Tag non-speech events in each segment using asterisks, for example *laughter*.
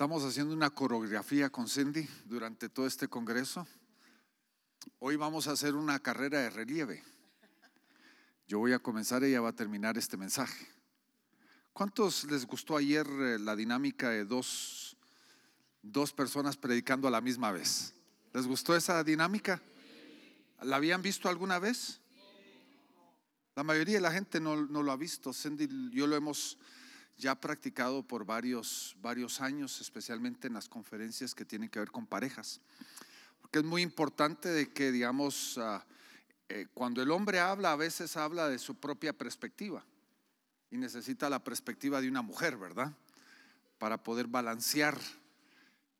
Estamos haciendo una coreografía con Cindy durante todo este congreso. Hoy vamos a hacer una carrera de relieve. Yo voy a comenzar, ella va a terminar este mensaje. ¿Cuántos les gustó ayer eh, la dinámica de dos, dos personas predicando a la misma vez? ¿Les gustó esa dinámica? ¿La habían visto alguna vez? La mayoría de la gente no, no lo ha visto. Cindy, yo lo hemos ya practicado por varios, varios años, especialmente en las conferencias que tienen que ver con parejas. Porque es muy importante de que, digamos, ah, eh, cuando el hombre habla, a veces habla de su propia perspectiva y necesita la perspectiva de una mujer, ¿verdad? Para poder balancear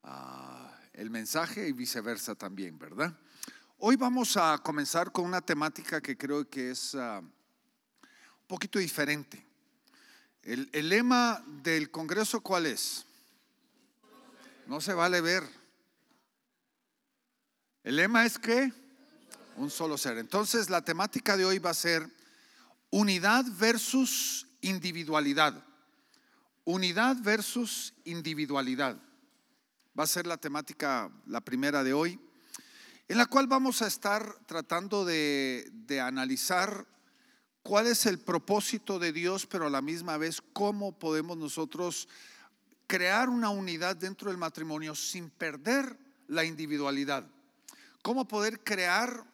ah, el mensaje y viceversa también, ¿verdad? Hoy vamos a comenzar con una temática que creo que es ah, un poquito diferente. El, lema del Congreso, ¿cuál es? No se vale ver. El lema es que un solo ser. Entonces la temática de hoy va a ser unidad versus individualidad. Unidad versus individualidad. Va a ser la temática, la primera de hoy, en la cual vamos a estar tratando de, de analizar cuál es el propósito de Dios, pero a la misma vez cómo podemos nosotros crear una unidad dentro del matrimonio sin perder la individualidad. Cómo poder crear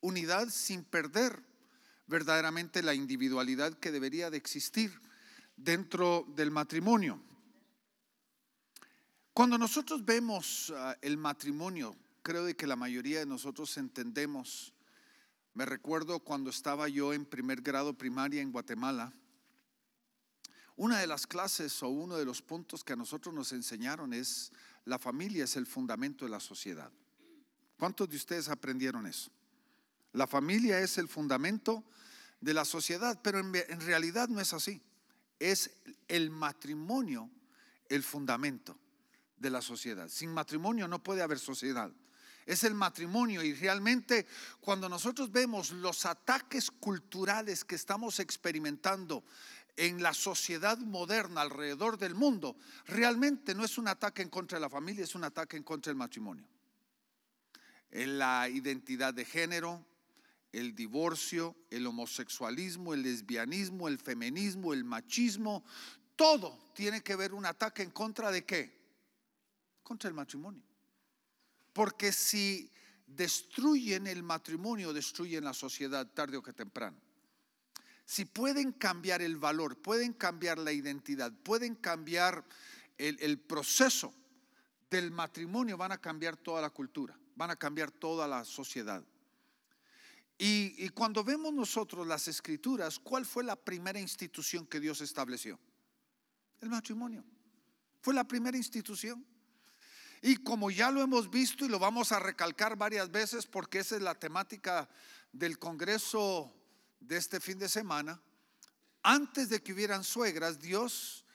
unidad sin perder verdaderamente la individualidad que debería de existir dentro del matrimonio. Cuando nosotros vemos ah, el matrimonio, creo de que la mayoría de nosotros entendemos me recuerdo cuando estaba yo en primer grado primaria en Guatemala, una de las clases o uno de los puntos que a nosotros nos enseñaron es la familia es el fundamento de la sociedad. ¿Cuántos de ustedes aprendieron eso? La familia es el fundamento de la sociedad, pero en, realidad no es así. Es el matrimonio el fundamento de la sociedad. Sin matrimonio no puede haber sociedad es el matrimonio. Y realmente cuando nosotros vemos los ataques culturales que estamos experimentando en la sociedad moderna alrededor del mundo, realmente no es un ataque en contra de la familia, es un ataque en contra del matrimonio. La identidad de género, el divorcio, el homosexualismo, el lesbianismo, el feminismo, el machismo, todo tiene que ver un ataque en contra de qué? Contra el matrimonio. Porque si destruyen el matrimonio, destruyen la sociedad tarde o que temprano. Si pueden cambiar el valor, pueden cambiar la identidad, pueden cambiar el, proceso del matrimonio, van a cambiar toda la cultura, van a cambiar toda la sociedad. Y, y, cuando vemos nosotros las escrituras, ¿cuál fue la primera institución que Dios estableció? El matrimonio. Fue la primera institución. Y como ya lo hemos visto y lo vamos a recalcar varias veces porque esa es la temática del Congreso de este fin de semana, antes de que hubieran suegras, Dios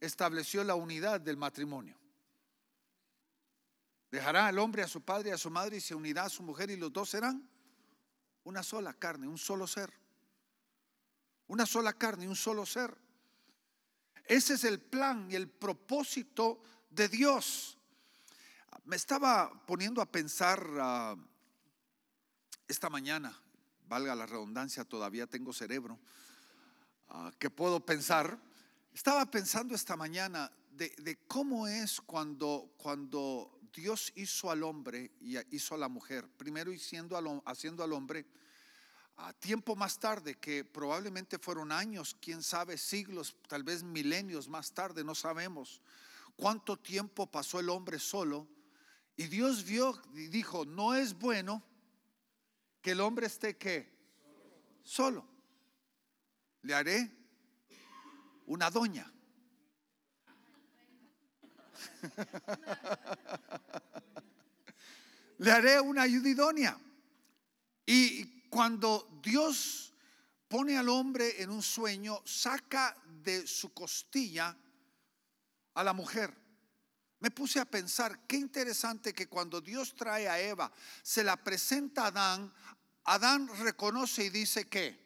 estableció la unidad del matrimonio. Dejará al hombre a su padre y a su madre y se unirá a su mujer y los dos serán una sola carne, un solo ser. Una sola carne, un solo ser. Ese es el plan y el propósito de Dios me estaba poniendo a pensar ah, esta mañana, valga la redundancia, todavía tengo cerebro, uh, que puedo pensar. Estaba pensando esta mañana de, cómo es cuando, cuando Dios hizo al hombre y hizo a la mujer, primero al, haciendo al hombre, a tiempo más tarde, que probablemente fueron años, quién sabe, siglos, tal vez milenios más tarde, no sabemos cuánto tiempo pasó el hombre solo y Dios vio y dijo, no es bueno que el hombre esté que solo. Le haré una doña. *laughs* Le haré una ayudidónia. Y cuando Dios pone al hombre en un sueño, saca de su costilla a la mujer me puse a pensar, qué interesante que cuando Dios trae a Eva, se la presenta a Adán, Adán reconoce y dice que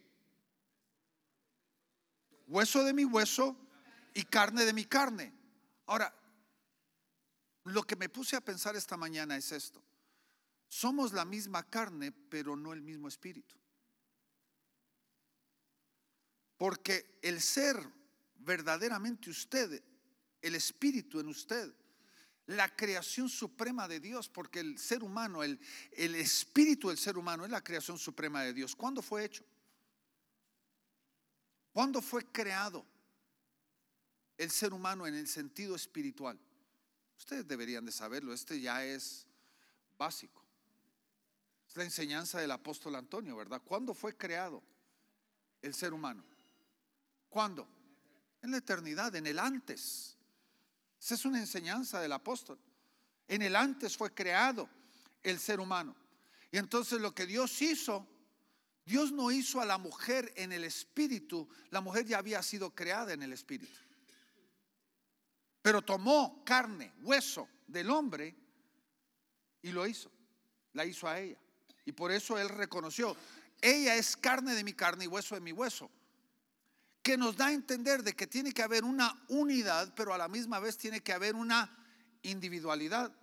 hueso de mi hueso y carne de mi carne. Ahora, lo que me puse a pensar esta mañana es esto. Somos la misma carne, pero no el mismo espíritu. Porque el ser verdaderamente usted, el espíritu en usted, la creación suprema de Dios, porque el ser humano, el, el espíritu del ser humano es la creación suprema de Dios. ¿Cuándo fue hecho? ¿Cuándo fue creado el ser humano en el sentido espiritual? Ustedes deberían de saberlo, este ya es básico. Es la enseñanza del apóstol Antonio, ¿verdad? ¿Cuándo fue creado el ser humano? ¿Cuándo? En la eternidad, en el antes. Esa es una enseñanza del apóstol. En el antes fue creado el ser humano. Y entonces lo que Dios hizo, Dios no hizo a la mujer en el espíritu, la mujer ya había sido creada en el espíritu. Pero tomó carne, hueso del hombre y lo hizo. La hizo a ella. Y por eso él reconoció, ella es carne de mi carne y hueso de mi hueso que nos da a entender de que tiene que haber una unidad, pero a la misma vez tiene que haber una individualidad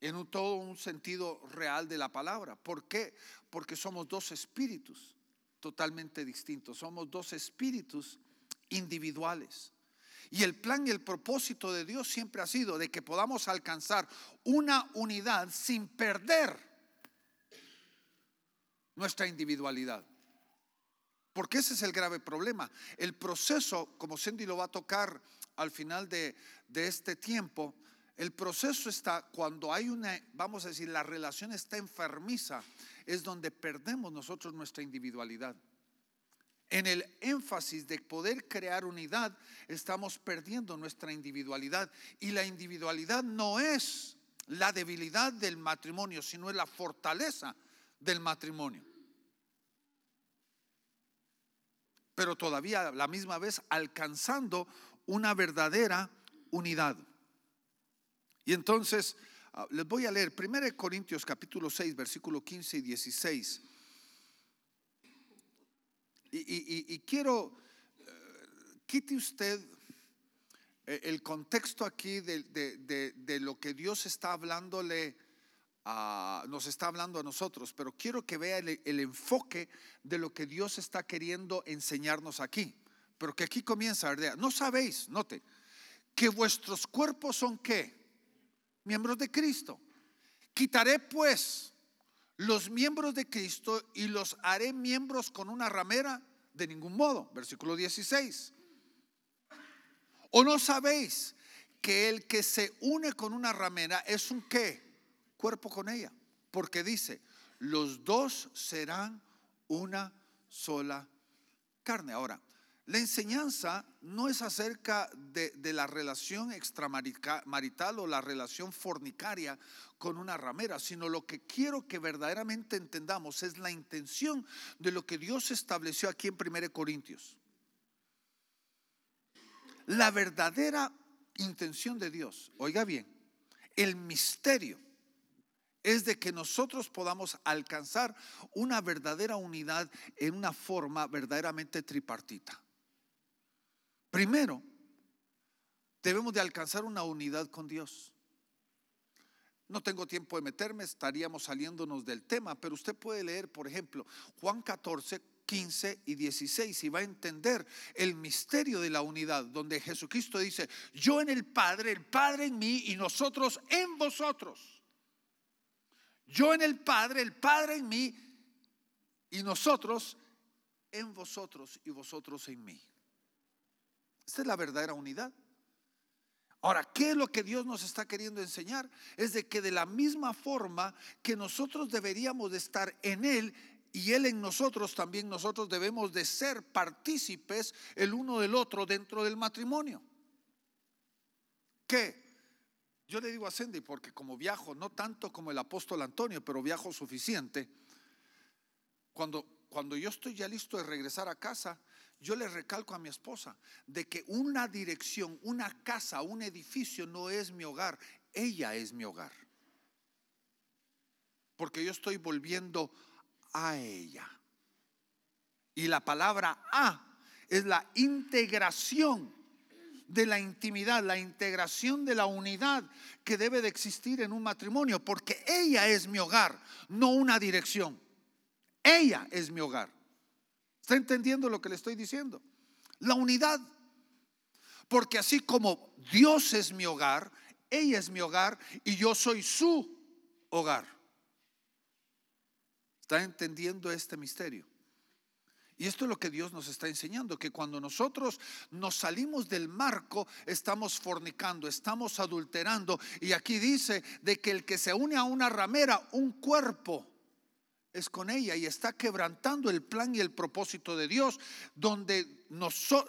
en todo un sentido real de la palabra. ¿Por qué? Porque somos dos espíritus totalmente distintos, somos dos espíritus individuales. Y el plan y el propósito de Dios siempre ha sido de que podamos alcanzar una unidad sin perder nuestra individualidad. Porque ese es el grave problema. El proceso, como Cindy lo va a tocar al final de, este tiempo, el proceso está cuando hay una, vamos a decir, la relación está enfermiza, es donde perdemos nosotros nuestra individualidad. En el énfasis de poder crear unidad, estamos perdiendo nuestra individualidad. Y la individualidad no es la debilidad del matrimonio, sino es la fortaleza del matrimonio. Pero todavía a la misma vez alcanzando una verdadera unidad. Y entonces, ah, les voy a leer 1 Corintios capítulo 6, versículo 15 y 16. Y, quiero, eh, quite usted eh, el contexto aquí de, de lo que Dios está hablándole nos está hablando a nosotros, pero quiero que vea el, enfoque de lo que Dios está queriendo enseñarnos aquí. Pero que aquí comienza, ¿verdad? No sabéis, note, que vuestros cuerpos son qué? Miembros de Cristo. Quitaré pues los miembros de Cristo y los haré miembros con una ramera de ningún modo. Versículo 16. ¿O no sabéis que el que se une con una ramera es un qué? Cuerpo con ella, porque dice, los dos serán una sola carne. Ahora, la enseñanza no es acerca de, la relación extramarital o la relación fornicaria con una ramera, sino lo que quiero que verdaderamente entendamos es la intención de lo que Dios estableció aquí en 1 Corintios. La verdadera intención de Dios, oiga bien, el misterio es de que nosotros podamos alcanzar una verdadera unidad en una forma verdaderamente tripartita. Primero, debemos de alcanzar una unidad con Dios. No tengo tiempo de meterme, estaríamos saliéndonos del tema, pero usted puede leer, por ejemplo, Juan 14, 15 y 16 y va a entender el misterio de la unidad, donde Jesucristo dice, yo en el Padre, el Padre en mí y nosotros en vosotros. Yo en el Padre, el Padre en mí y nosotros en vosotros y vosotros en mí. Esta es la verdadera unidad. Ahora, ¿qué es lo que Dios nos está queriendo enseñar? Es de que de la misma forma que nosotros deberíamos de estar en Él y Él en nosotros, también nosotros debemos de ser partícipes el uno del otro dentro del matrimonio. ¿Qué? Yo le digo a Cindy, porque como viajo, no tanto como el apóstol Antonio, pero viajo suficiente, cuando, cuando yo estoy ya listo de regresar a casa, yo le recalco a mi esposa de que una dirección, una casa, un edificio no es mi hogar, ella es mi hogar. Porque yo estoy volviendo a ella. Y la palabra a es la integración de la intimidad, la integración de la unidad que debe de existir en un matrimonio, porque ella es mi hogar, no una dirección. Ella es mi hogar. ¿Está entendiendo lo que le estoy diciendo? La unidad. Porque así como Dios es mi hogar, ella es mi hogar y yo soy su hogar. ¿Está entendiendo este misterio? Y esto es lo que Dios nos está enseñando, que cuando nosotros nos salimos del marco, estamos fornicando, estamos adulterando. Y aquí dice de que el que se une a una ramera, un cuerpo, es con ella y está quebrantando el plan y el propósito de Dios, donde,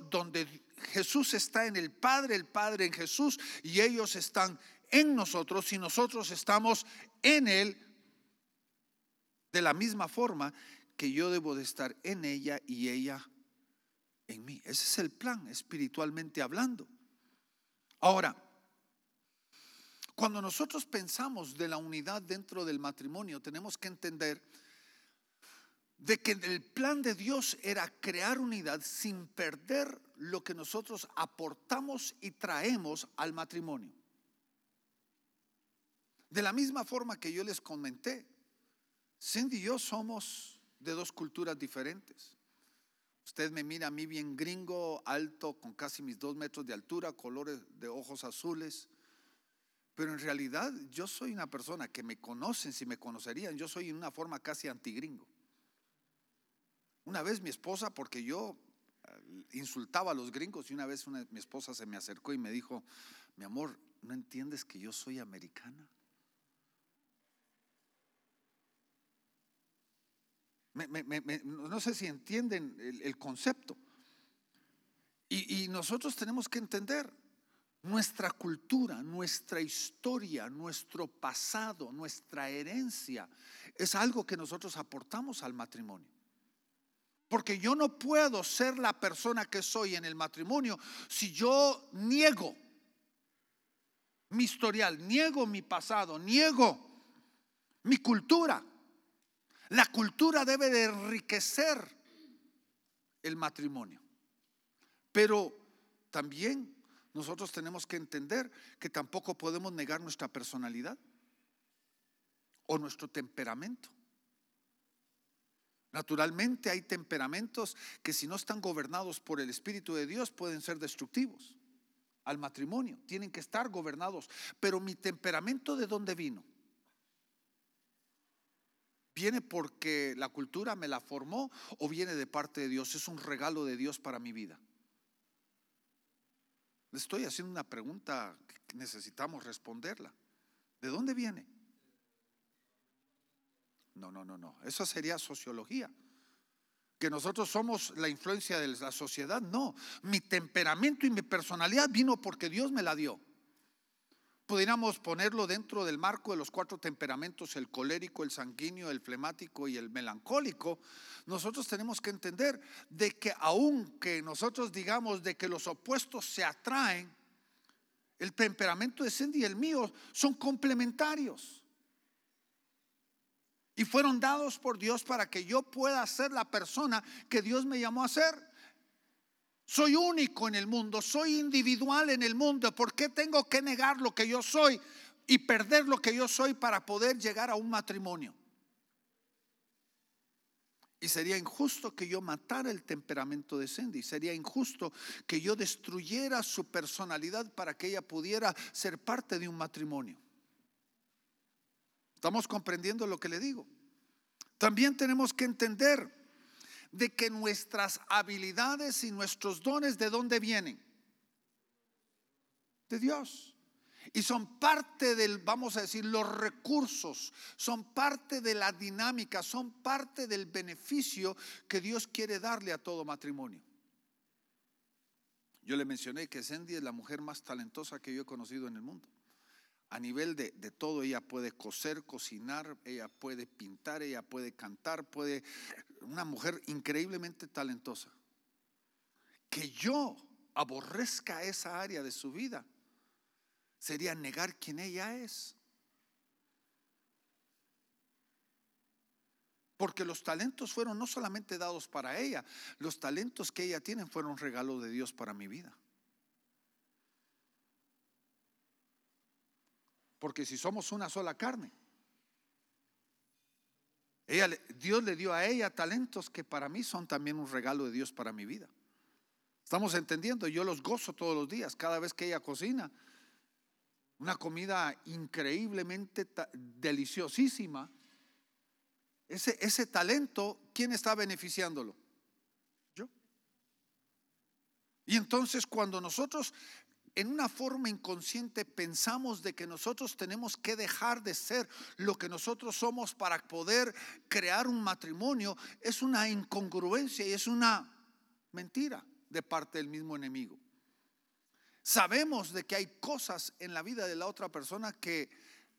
donde Jesús está en el Padre, el Padre en Jesús, y ellos están en nosotros y nosotros estamos en Él de la misma forma que yo debo de estar en ella y ella en mí. Ese es el plan, espiritualmente hablando. Ahora, cuando nosotros pensamos de la unidad dentro del matrimonio, tenemos que entender de que el plan de Dios era crear unidad sin perder lo que nosotros aportamos y traemos al matrimonio. De la misma forma que yo les comenté, Cindy y yo somos de dos culturas diferentes. Usted me mira a mí bien gringo, alto, con casi mis dos metros de altura, colores de ojos azules. Pero en realidad yo soy una persona que me conocen, si me conocerían, yo soy en una forma casi antigringo. Una vez mi esposa, porque yo eh, insultaba a los gringos y una vez mi esposa se me acercó y me dijo, mi amor, ¿no entiendes que yo soy americana? No sé si entienden el, concepto. Y, y nosotros tenemos que entender nuestra cultura, nuestra historia, nuestro pasado, nuestra herencia, es algo que nosotros aportamos al matrimonio. Porque yo no puedo ser la persona que soy en el matrimonio si yo niego mi historial, niego mi pasado, niego mi cultura. La cultura debe de enriquecer el matrimonio. Pero también nosotros tenemos que entender que tampoco podemos negar nuestra personalidad o nuestro temperamento. Naturalmente hay temperamentos que si no están gobernados por el Espíritu de Dios pueden ser destructivos al matrimonio. Tienen que estar gobernados. Pero mi temperamento de dónde vino? ¿Viene porque la cultura me la formó o viene de parte de Dios? Es un regalo de Dios para mi vida. Le estoy haciendo una pregunta que necesitamos responderla. ¿De dónde viene? No, no, no, no. Eso sería sociología. Que nosotros somos la influencia de la sociedad. No, mi temperamento y mi personalidad vino porque Dios me la dio pudiéramos ponerlo dentro del marco de los cuatro temperamentos, el colérico, el sanguíneo, el flemático y el melancólico, nosotros tenemos que entender de que aunque nosotros digamos de que los opuestos se atraen, el temperamento de Cindy y el mío son complementarios. Y fueron dados por Dios para que yo pueda ser la persona que Dios me llamó a ser. Soy único en el mundo, soy individual en el mundo. ¿Por qué tengo que negar lo que yo soy y perder lo que yo soy para poder llegar a un matrimonio? Y sería injusto que yo matara el temperamento de Cindy. Sería injusto que yo destruyera su personalidad para que ella pudiera ser parte de un matrimonio. ¿Estamos comprendiendo lo que le digo? También tenemos que entender de que nuestras habilidades y nuestros dones de dónde vienen? De Dios. Y son parte del, vamos a decir, los recursos, son parte de la dinámica, son parte del beneficio que Dios quiere darle a todo matrimonio. Yo le mencioné que Sandy es la mujer más talentosa que yo he conocido en el mundo. A nivel de, de, todo, ella puede coser, cocinar, ella puede pintar, ella puede cantar, puede una mujer increíblemente talentosa. Que yo aborrezca esa área de su vida sería negar quién ella es. Porque los talentos fueron no solamente dados para ella, los talentos que ella tiene fueron regalo de Dios para mi vida. Porque si somos una sola carne, ella, Dios le dio a ella talentos que para mí son también un regalo de Dios para mi vida. Estamos entendiendo, yo los gozo todos los días, cada vez que ella cocina. Una comida increíblemente deliciosísima. Ese, ese talento, ¿quién está beneficiándolo? Yo. Y entonces cuando nosotros en una forma inconsciente pensamos de que nosotros tenemos que dejar de ser lo que nosotros somos para poder crear un matrimonio, es una incongruencia y es una mentira de parte del mismo enemigo. Sabemos de que hay cosas en la vida de la otra persona que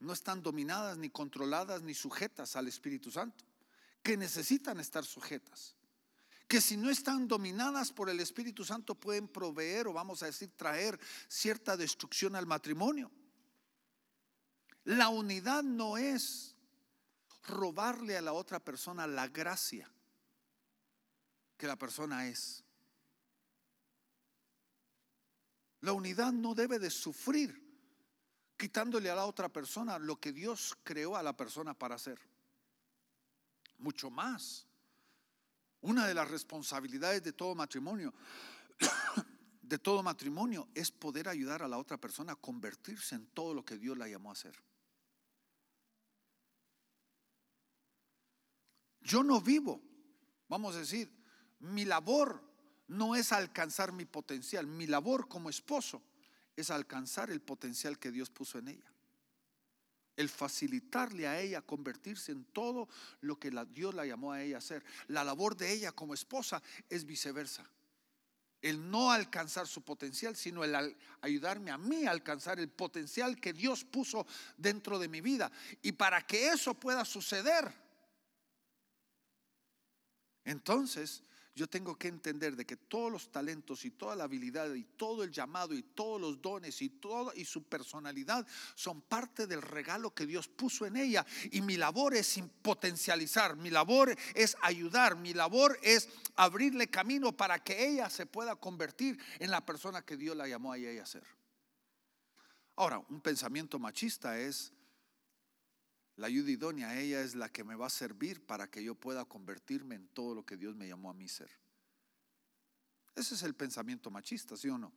no están dominadas, ni controladas, ni sujetas al Espíritu Santo, que necesitan estar sujetas que si no están dominadas por el Espíritu Santo pueden proveer o vamos a decir traer cierta destrucción al matrimonio. La unidad no es robarle a la otra persona la gracia que la persona es. La unidad no debe de sufrir quitándole a la otra persona lo que Dios creó a la persona para hacer. Mucho más una de las responsabilidades de todo matrimonio, *coughs* de todo matrimonio, es poder ayudar a la otra persona a convertirse en todo lo que Dios la llamó a hacer. Yo no vivo, vamos a decir, mi labor no es alcanzar mi potencial, mi labor como esposo es alcanzar el potencial que Dios puso en ella el facilitarle a ella convertirse en todo lo que Dios la llamó a ella a hacer. La labor de ella como esposa es viceversa. El no alcanzar su potencial, sino el ayudarme a mí a alcanzar el potencial que Dios puso dentro de mi vida. Y para que eso pueda suceder, entonces yo tengo que entender de que todos los talentos y toda la habilidad y todo el llamado y todos los dones y todo y su personalidad son parte del regalo que Dios puso en ella y mi labor es potencializar, mi labor es ayudar, mi labor es abrirle camino para que ella se pueda convertir en la persona que Dios la llamó a ella a ser. Ahora, un pensamiento machista es la ayuda idónea, ella es la que me va a servir para que yo pueda convertirme en todo lo que Dios me llamó a mí ser. Ese es el pensamiento machista, ¿sí o no?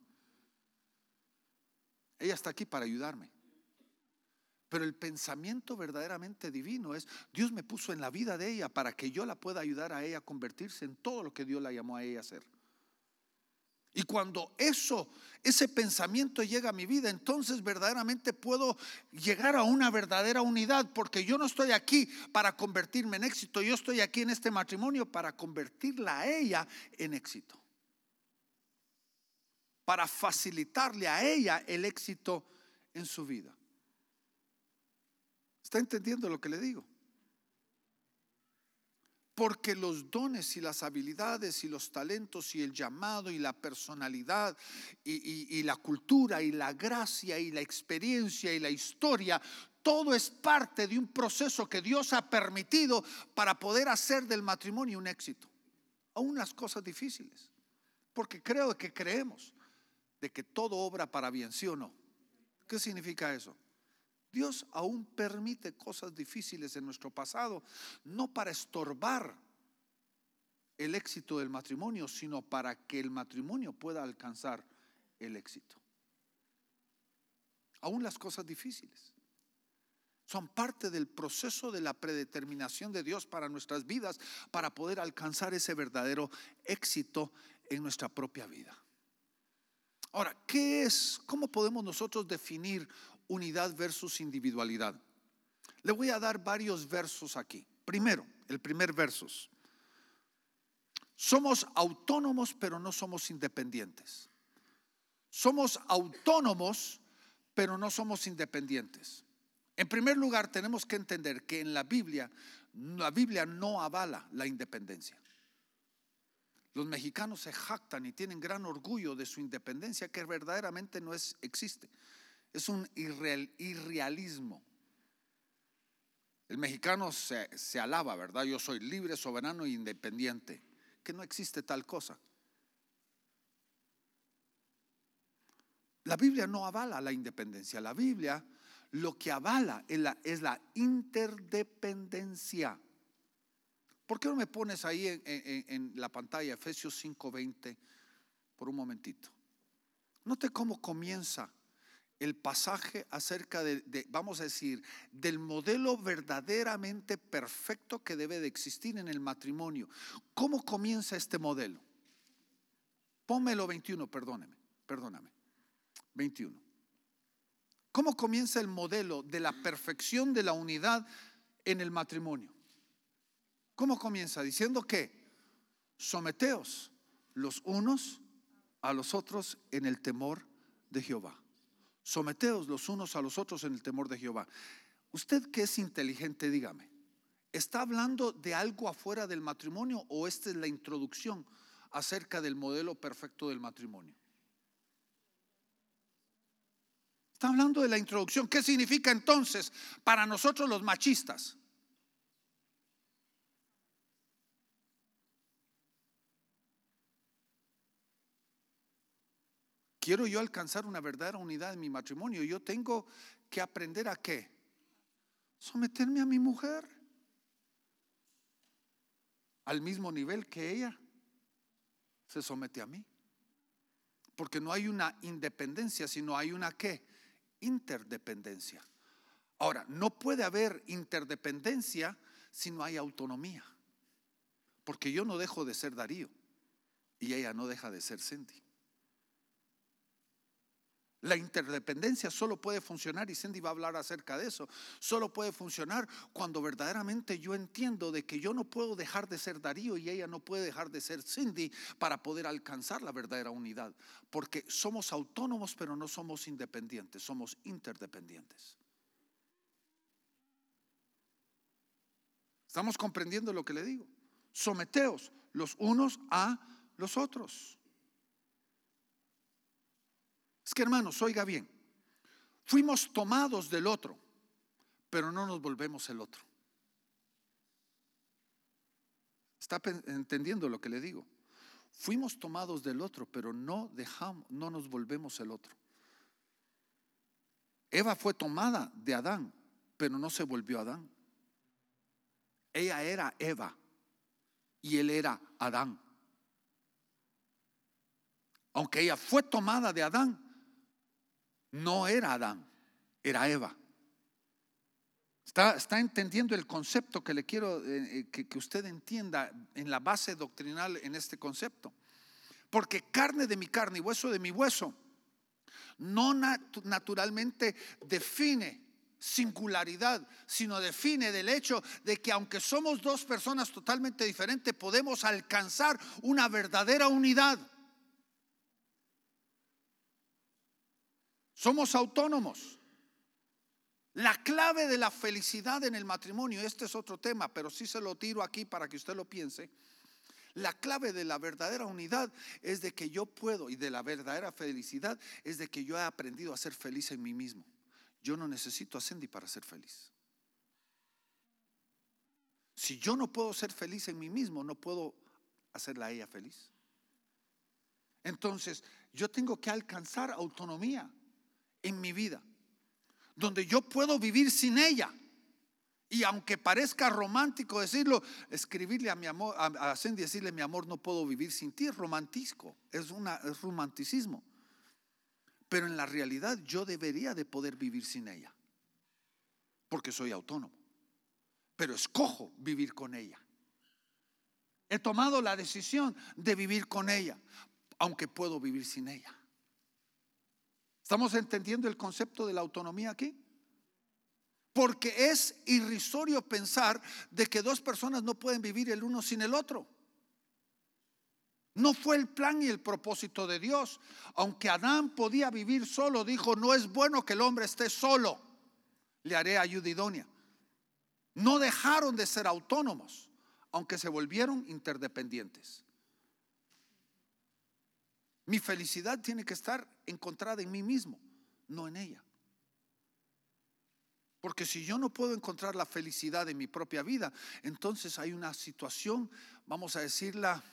Ella está aquí para ayudarme. Pero el pensamiento verdaderamente divino es, Dios me puso en la vida de ella para que yo la pueda ayudar a ella a convertirse en todo lo que Dios la llamó a ella a ser. Y cuando eso, ese pensamiento llega a mi vida, entonces verdaderamente puedo llegar a una verdadera unidad, porque yo no estoy aquí para convertirme en éxito, yo estoy aquí en este matrimonio para convertirla a ella en éxito. Para facilitarle a ella el éxito en su vida. ¿Está entendiendo lo que le digo? Porque los dones y las habilidades y los talentos y el llamado y la personalidad y, la cultura y la gracia y la experiencia y la historia, todo es parte de un proceso que Dios ha permitido para poder hacer del matrimonio un éxito. Aún las cosas difíciles. Porque creo que creemos de que todo obra para bien, ¿sí o no? ¿Qué significa eso? Dios aún permite cosas difíciles en nuestro pasado, no para estorbar el éxito del matrimonio, sino para que el matrimonio pueda alcanzar el éxito. Aún las cosas difíciles son parte del proceso de la predeterminación de Dios para nuestras vidas, para poder alcanzar ese verdadero éxito en nuestra propia vida. Ahora, ¿qué es? ¿Cómo podemos nosotros definir unidad versus individualidad. Le voy a dar varios versos aquí. Primero, el primer verso. Somos autónomos, pero no somos independientes. Somos autónomos, pero no somos independientes. En primer lugar, tenemos que entender que en la Biblia, la Biblia no avala la independencia. Los mexicanos se jactan y tienen gran orgullo de su independencia que verdaderamente no es, existe. Es un irrealismo. El mexicano se, alaba, ¿verdad? Yo soy libre, soberano e independiente. Que no existe tal cosa. La Biblia no avala la independencia. La Biblia lo que avala es la, interdependencia. ¿Por qué no me pones ahí en, la pantalla Efesios 5:20 por un momentito? Note cómo comienza el pasaje acerca de, vamos a decir, del modelo verdaderamente perfecto que debe de existir en el matrimonio. ¿Cómo comienza este modelo? Pónmelo 21, perdóneme, perdóname. 21. ¿Cómo comienza el modelo de la perfección de la unidad en el matrimonio? ¿Cómo comienza? Diciendo que someteos los unos a los otros en el temor de Jehová. Someteos los unos a los otros en el temor de Jehová. Usted que es inteligente, dígame, ¿está hablando de algo afuera del matrimonio o esta es la introducción acerca del modelo perfecto del matrimonio? Está hablando de la introducción. ¿Qué significa entonces para nosotros los machistas? Quiero yo alcanzar una verdadera unidad en mi matrimonio, yo tengo que aprender a qué? Someterme a mi mujer al mismo nivel que ella se somete a mí. Porque no hay una independencia, sino hay una qué? Interdependencia. Ahora, no puede haber interdependencia si no hay autonomía. Porque yo no dejo de ser Darío y ella no deja de ser Cindy. La interdependencia solo puede funcionar, y Cindy va a hablar acerca de eso, solo puede funcionar cuando verdaderamente yo entiendo de que yo no puedo dejar de ser Darío y ella no puede dejar de ser Cindy para poder alcanzar la verdadera unidad. Porque somos autónomos, pero no somos independientes, somos interdependientes. ¿Estamos comprendiendo lo que le digo? Someteos los unos a los otros. Es que hermanos, oiga bien, fuimos tomados del otro, pero no nos volvemos el otro. ¿Está entendiendo lo que le digo? Fuimos tomados del otro, pero no dejamos, no nos volvemos el otro. Eva fue tomada de Adán, pero no se volvió Adán. Ella era Eva y él era Adán. Aunque ella fue tomada de Adán, no era Adán, era Eva. Está, entendiendo el concepto que le quiero eh, eh, que, usted entienda en la base doctrinal en este concepto. Porque carne de mi carne y hueso de mi hueso no naturalmente define singularidad, sino define del hecho de que aunque somos dos personas totalmente diferentes, podemos alcanzar una verdadera unidad. Somos autónomos. La clave de la felicidad en el matrimonio, este es otro tema, pero sí se lo tiro aquí para que usted lo piense. La clave de la verdadera unidad es de que yo puedo, y de la verdadera felicidad es de que yo he aprendido a ser feliz en mí mismo. Yo no necesito a Cindy para ser feliz. Si yo no puedo ser feliz en mí mismo, no puedo hacerla a ella feliz. Entonces, yo tengo que alcanzar autonomía en mi vida, donde yo puedo vivir sin ella. Y aunque parezca romántico decirlo, escribirle a mi amor, a, Cindy decirle mi amor, no puedo vivir sin ti, es romántico, es, una, es romanticismo. Pero en la realidad yo debería de poder vivir sin ella, porque soy autónomo. Pero escojo vivir con ella. He tomado la decisión de vivir con ella, aunque puedo vivir sin ella. ¿Estamos entendiendo el concepto de la autonomía aquí? Porque es irrisorio pensar de que dos personas no pueden vivir el uno sin el otro. No fue el plan y el propósito de Dios. Aunque Adán podía vivir solo, dijo, no es bueno que el hombre esté solo. Le haré ayuda idónea. No dejaron de ser autónomos, aunque se volvieron interdependientes. Mi felicidad tiene que estar encontrada en mí mismo, no en ella. Porque si yo no puedo encontrar la felicidad en mi propia vida, entonces hay una situación, vamos a decirla,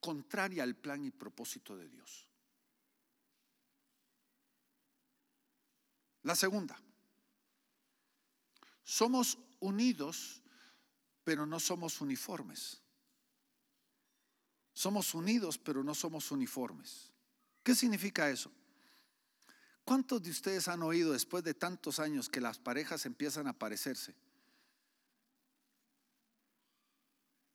contraria al plan y propósito de Dios. La segunda, somos unidos, pero no somos uniformes. Somos unidos, pero no somos uniformes. ¿Qué significa eso? ¿Cuántos de ustedes han oído después de tantos años que las parejas empiezan a parecerse?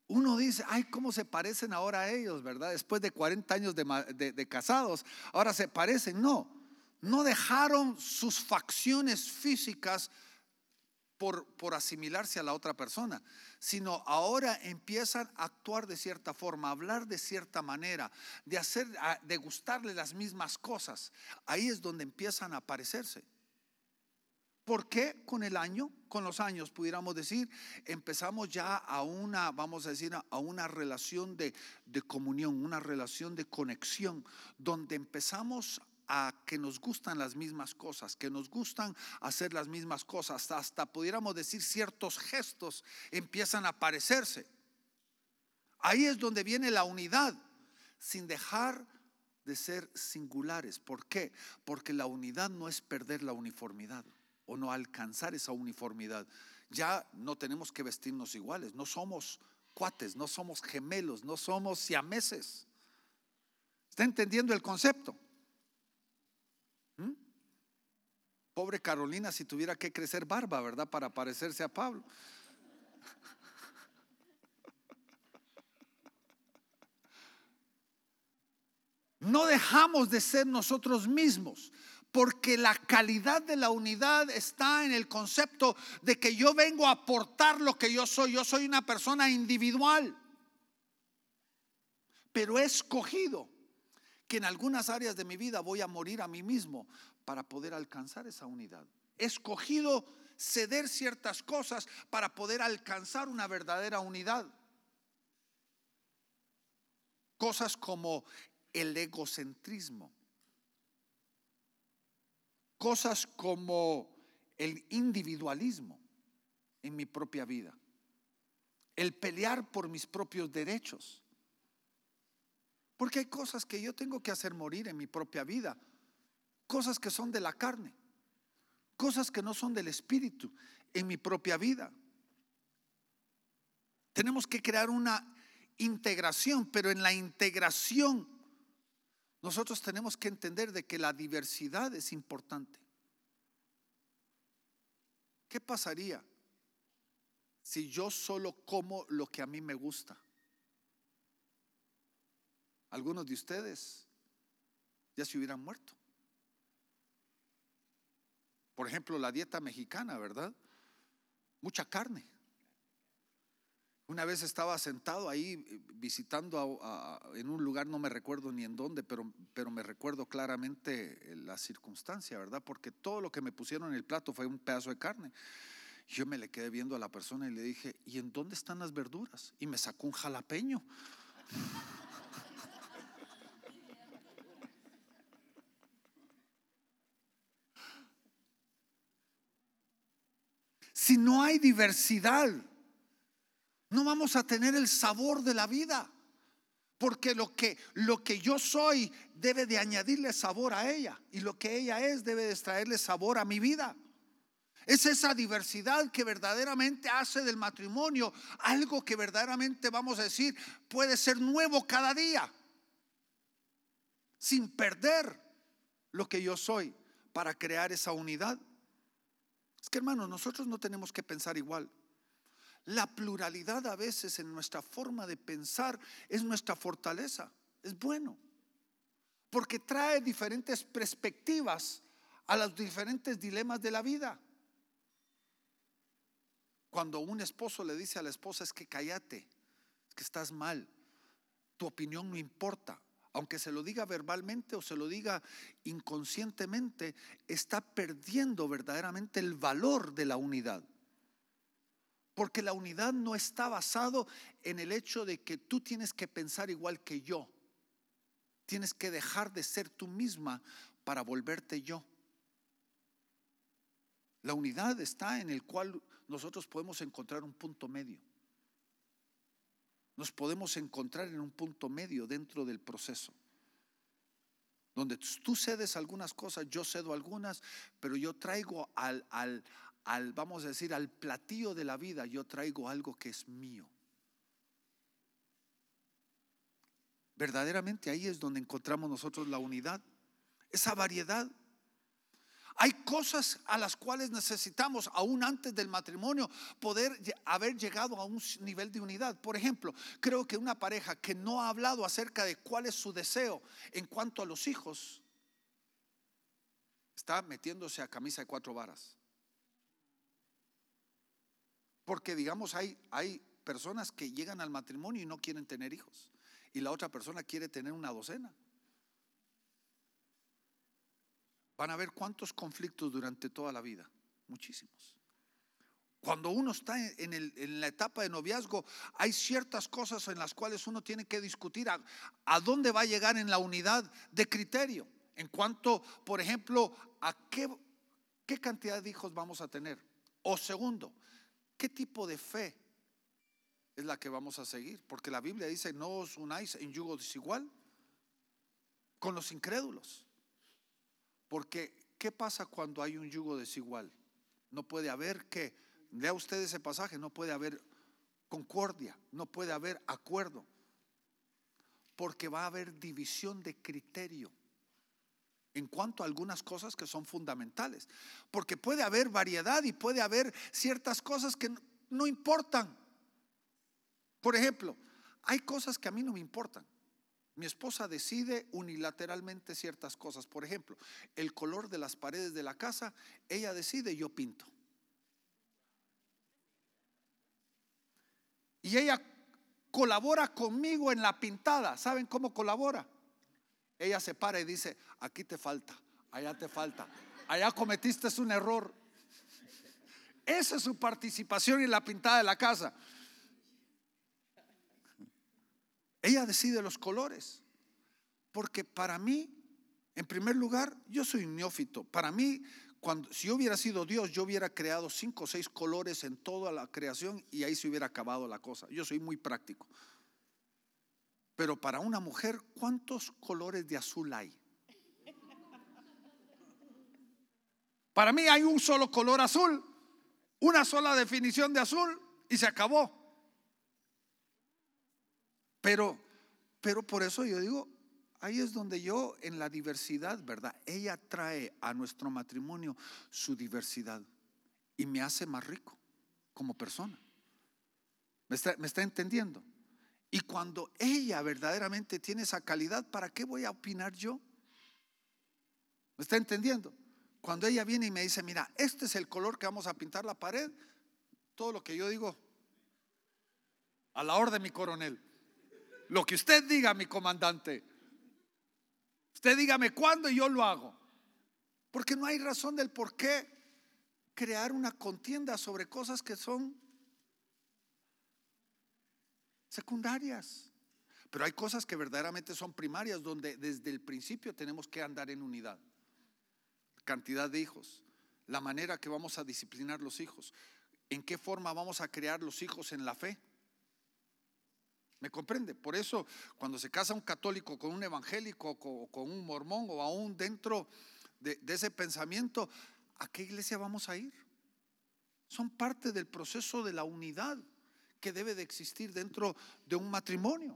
Uno dice, ay, ¿cómo se parecen ahora ellos, verdad? Después de 40 años de, de casados, ahora se parecen. No, no dejaron sus facciones físicas por, asimilarse a la otra persona, sino ahora empiezan a actuar de cierta forma, a hablar de cierta manera, de hacer, de gustarle las mismas cosas. Ahí es donde empiezan a aparecerse. ¿Por qué con el año, con los años, pudiéramos decir, empezamos ya a una, vamos a decir, a una relación de, de comunión, una relación de conexión, donde empezamos a que nos gustan las mismas cosas, que nos gustan hacer las mismas cosas, hasta, pudiéramos decir ciertos gestos empiezan a aparecerse. Ahí es donde viene la unidad, sin dejar de ser singulares. ¿Por qué? Porque la unidad no es perder la uniformidad o no alcanzar esa uniformidad. Ya no tenemos que vestirnos iguales, no somos cuates, no somos gemelos, no somos siameses. ¿Está entendiendo el concepto? Pobre Carolina si tuviera que crecer barba, ¿verdad? Para parecerse a Pablo. No dejamos de ser nosotros mismos, porque la calidad de la unidad está en el concepto de que yo vengo a aportar lo que yo soy. Yo soy una persona individual, pero he escogido que en algunas áreas de mi vida voy a morir a mí mismo para poder alcanzar esa unidad. He escogido ceder ciertas cosas para poder alcanzar una verdadera unidad. Cosas como el egocentrismo. Cosas como el individualismo en mi propia vida. El pelear por mis propios derechos porque hay cosas que yo tengo que hacer morir en mi propia vida. Cosas que son de la carne. Cosas que no son del espíritu en mi propia vida. Tenemos que crear una integración, pero en la integración nosotros tenemos que entender de que la diversidad es importante. ¿Qué pasaría si yo solo como lo que a mí me gusta? algunos de ustedes ya se hubieran muerto. Por ejemplo, la dieta mexicana, ¿verdad? Mucha carne. Una vez estaba sentado ahí eh, visitando en un lugar, no me recuerdo ni en dónde, pero, pero me recuerdo claramente la circunstancia, ¿verdad? Porque todo lo que me pusieron en el plato fue un pedazo de carne. Yo me le quedé viendo a la persona y le dije, ¿y en dónde están las verduras? Y me sacó un jalapeño. Si no hay diversidad, no vamos a tener el sabor de la vida. Porque lo que, lo que yo soy debe de añadirle sabor a ella. Y lo que ella es debe de traerle sabor a mi vida. Es esa diversidad que verdaderamente hace del matrimonio algo que verdaderamente vamos a decir puede ser nuevo cada día. Sin perder lo que yo soy para crear esa unidad. Es que hermanos, nosotros no tenemos que pensar igual. La pluralidad a veces en nuestra forma de pensar es nuestra fortaleza, es bueno, porque trae diferentes perspectivas a los diferentes dilemas de la vida. Cuando un esposo le dice a la esposa es que cállate, es que estás mal, tu opinión no importa, aunque se lo diga verbalmente o se lo diga inconscientemente, está perdiendo verdaderamente el valor de la unidad. Porque la unidad no está basado en el hecho de que tú tienes que pensar igual que yo. Tienes que dejar de ser tú misma para volverte yo. La unidad está en el cual nosotros podemos encontrar un punto medio nos podemos encontrar en un punto medio dentro del proceso. donde tú cedes algunas cosas, yo cedo algunas, pero yo traigo al, al, al, vamos a decir, al platillo de la vida, yo traigo algo que es mío. Verdaderamente ahí es donde encontramos nosotros la unidad, esa variedad. Hay cosas a las cuales necesitamos, aún antes del matrimonio, poder haber llegado a un nivel de unidad. Por ejemplo, creo que una pareja que no ha hablado acerca de cuál es su deseo en cuanto a los hijos, está metiéndose a camisa de cuatro varas. Porque digamos, hay, hay personas que llegan al matrimonio y no quieren tener hijos. Y la otra persona quiere tener una docena. Van a ver cuántos conflictos durante toda la vida. Muchísimos. Cuando uno está en, la etapa de noviazgo, hay ciertas cosas en las cuales uno tiene que discutir a, a dónde va a llegar en la unidad de criterio. En cuanto, por ejemplo, a qué, qué cantidad de hijos vamos a tener. O segundo, ¿Qué tipo de fe es la que vamos a seguir? Porque la Biblia dice, no os unáis en yugo desigual con los incrédulos. Porque, ¿qué pasa cuando hay un yugo desigual? No puede haber que, lea usted ese pasaje, no puede haber concordia, no puede haber acuerdo. Porque va a haber división de criterio en cuanto a algunas cosas que son fundamentales. Porque puede haber variedad y puede haber ciertas cosas que no importan. Por ejemplo, hay cosas que a mí no me importan. Mi esposa decide unilateralmente ciertas cosas. Por ejemplo, el color de las paredes de la casa, ella decide, yo pinto. Y ella colabora conmigo en la pintada. ¿Saben cómo colabora? ella se para y dice, aquí te falta, allá te falta, allá cometiste un error. Esa es su participación en la pintada de la casa. Ella decide los colores, porque para mí, en primer lugar, yo soy neófito. Para mí, cuando, si yo hubiera sido Dios, yo hubiera creado cinco o seis colores en toda la creación y ahí se hubiera acabado la cosa. Yo soy muy práctico. Pero para una mujer, ¿cuántos colores de azul hay? Para mí hay un solo color azul, una sola definición de azul y se acabó. Pero, pero por eso yo digo, ahí es donde yo en la diversidad, ¿verdad? Ella trae a nuestro matrimonio su diversidad y me hace más rico como persona. ¿Me está, me está entendiendo? Y cuando ella verdaderamente tiene esa calidad, ¿para qué voy a opinar yo? ¿Me está entendiendo? Cuando ella viene y me dice, mira, este es el color que vamos a pintar la pared, todo lo que yo digo, a la orden, mi coronel. Lo que usted diga, mi comandante. Usted dígame cuándo y yo lo hago. Porque no hay razón del por qué crear una contienda sobre cosas que son secundarias. Pero hay cosas que verdaderamente son primarias donde desde el principio tenemos que andar en unidad. Cantidad de hijos, la manera que vamos a disciplinar los hijos, en qué forma vamos a crear los hijos en la fe. ¿Me comprende? Por eso cuando se casa un católico con un evangélico o con un mormón o aún dentro de, ese pensamiento, ¿a qué iglesia vamos a ir? Son parte del proceso de la unidad que debe de existir dentro de un matrimonio.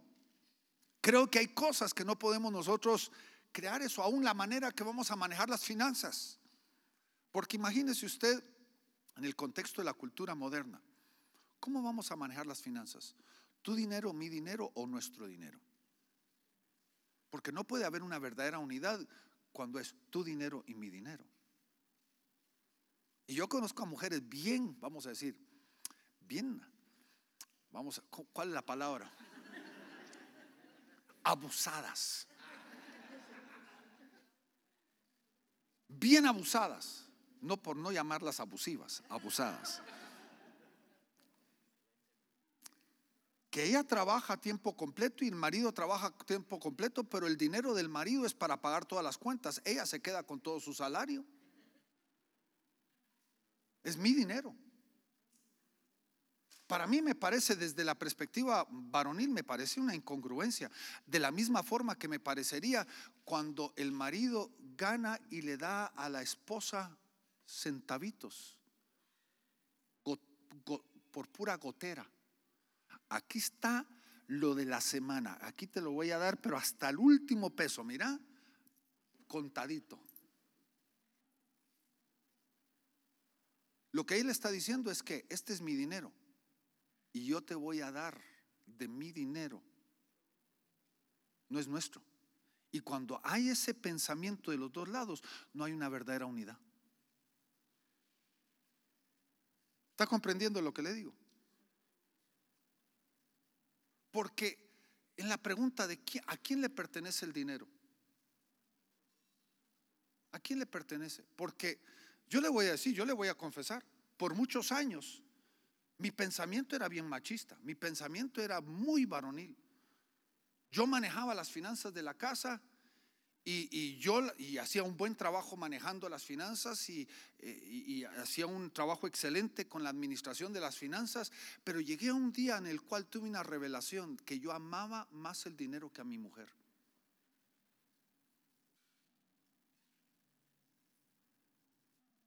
Creo que hay cosas que no podemos nosotros crear eso, aún la manera que vamos a manejar las finanzas. Porque imagínese usted en el contexto de la cultura moderna, ¿cómo vamos a manejar las finanzas? ¿Tu dinero, mi dinero o nuestro dinero? Porque no puede haber una verdadera unidad cuando es tu dinero y mi dinero. Y yo conozco a mujeres bien, vamos a decir, bien Vamos, ¿cuál es la palabra? Abusadas. Bien abusadas. No por no llamarlas abusivas, abusadas. Que ella trabaja a tiempo completo y el marido trabaja a tiempo completo, pero el dinero del marido es para pagar todas las cuentas. Ella se queda con todo su salario. Es mi dinero. Para mí me parece, desde la perspectiva varonil, me parece una incongruencia. De la misma forma que me parecería cuando el marido gana y le da a la esposa centavitos por pura gotera. Aquí está lo de la semana. Aquí te lo voy a dar, pero hasta el último peso, mira, contadito. Lo que él está diciendo es que este es mi dinero y yo te voy a dar de mi dinero. No es nuestro. Y cuando hay ese pensamiento de los dos lados, no hay una verdadera unidad. ¿Está comprendiendo lo que le digo? Porque en la pregunta de a quién le pertenece el dinero, ¿a quién le pertenece? Porque yo le voy a decir, yo le voy a confesar, por muchos años mi pensamiento era bien machista, mi pensamiento era muy varonil. Yo manejaba las finanzas de la casa y, yo hacía un buen trabajo manejando las finanzas y, y, hacía un trabajo excelente con la administración de las finanzas, pero llegué a un día en el cual tuve una revelación que yo amaba más el dinero que a mi mujer.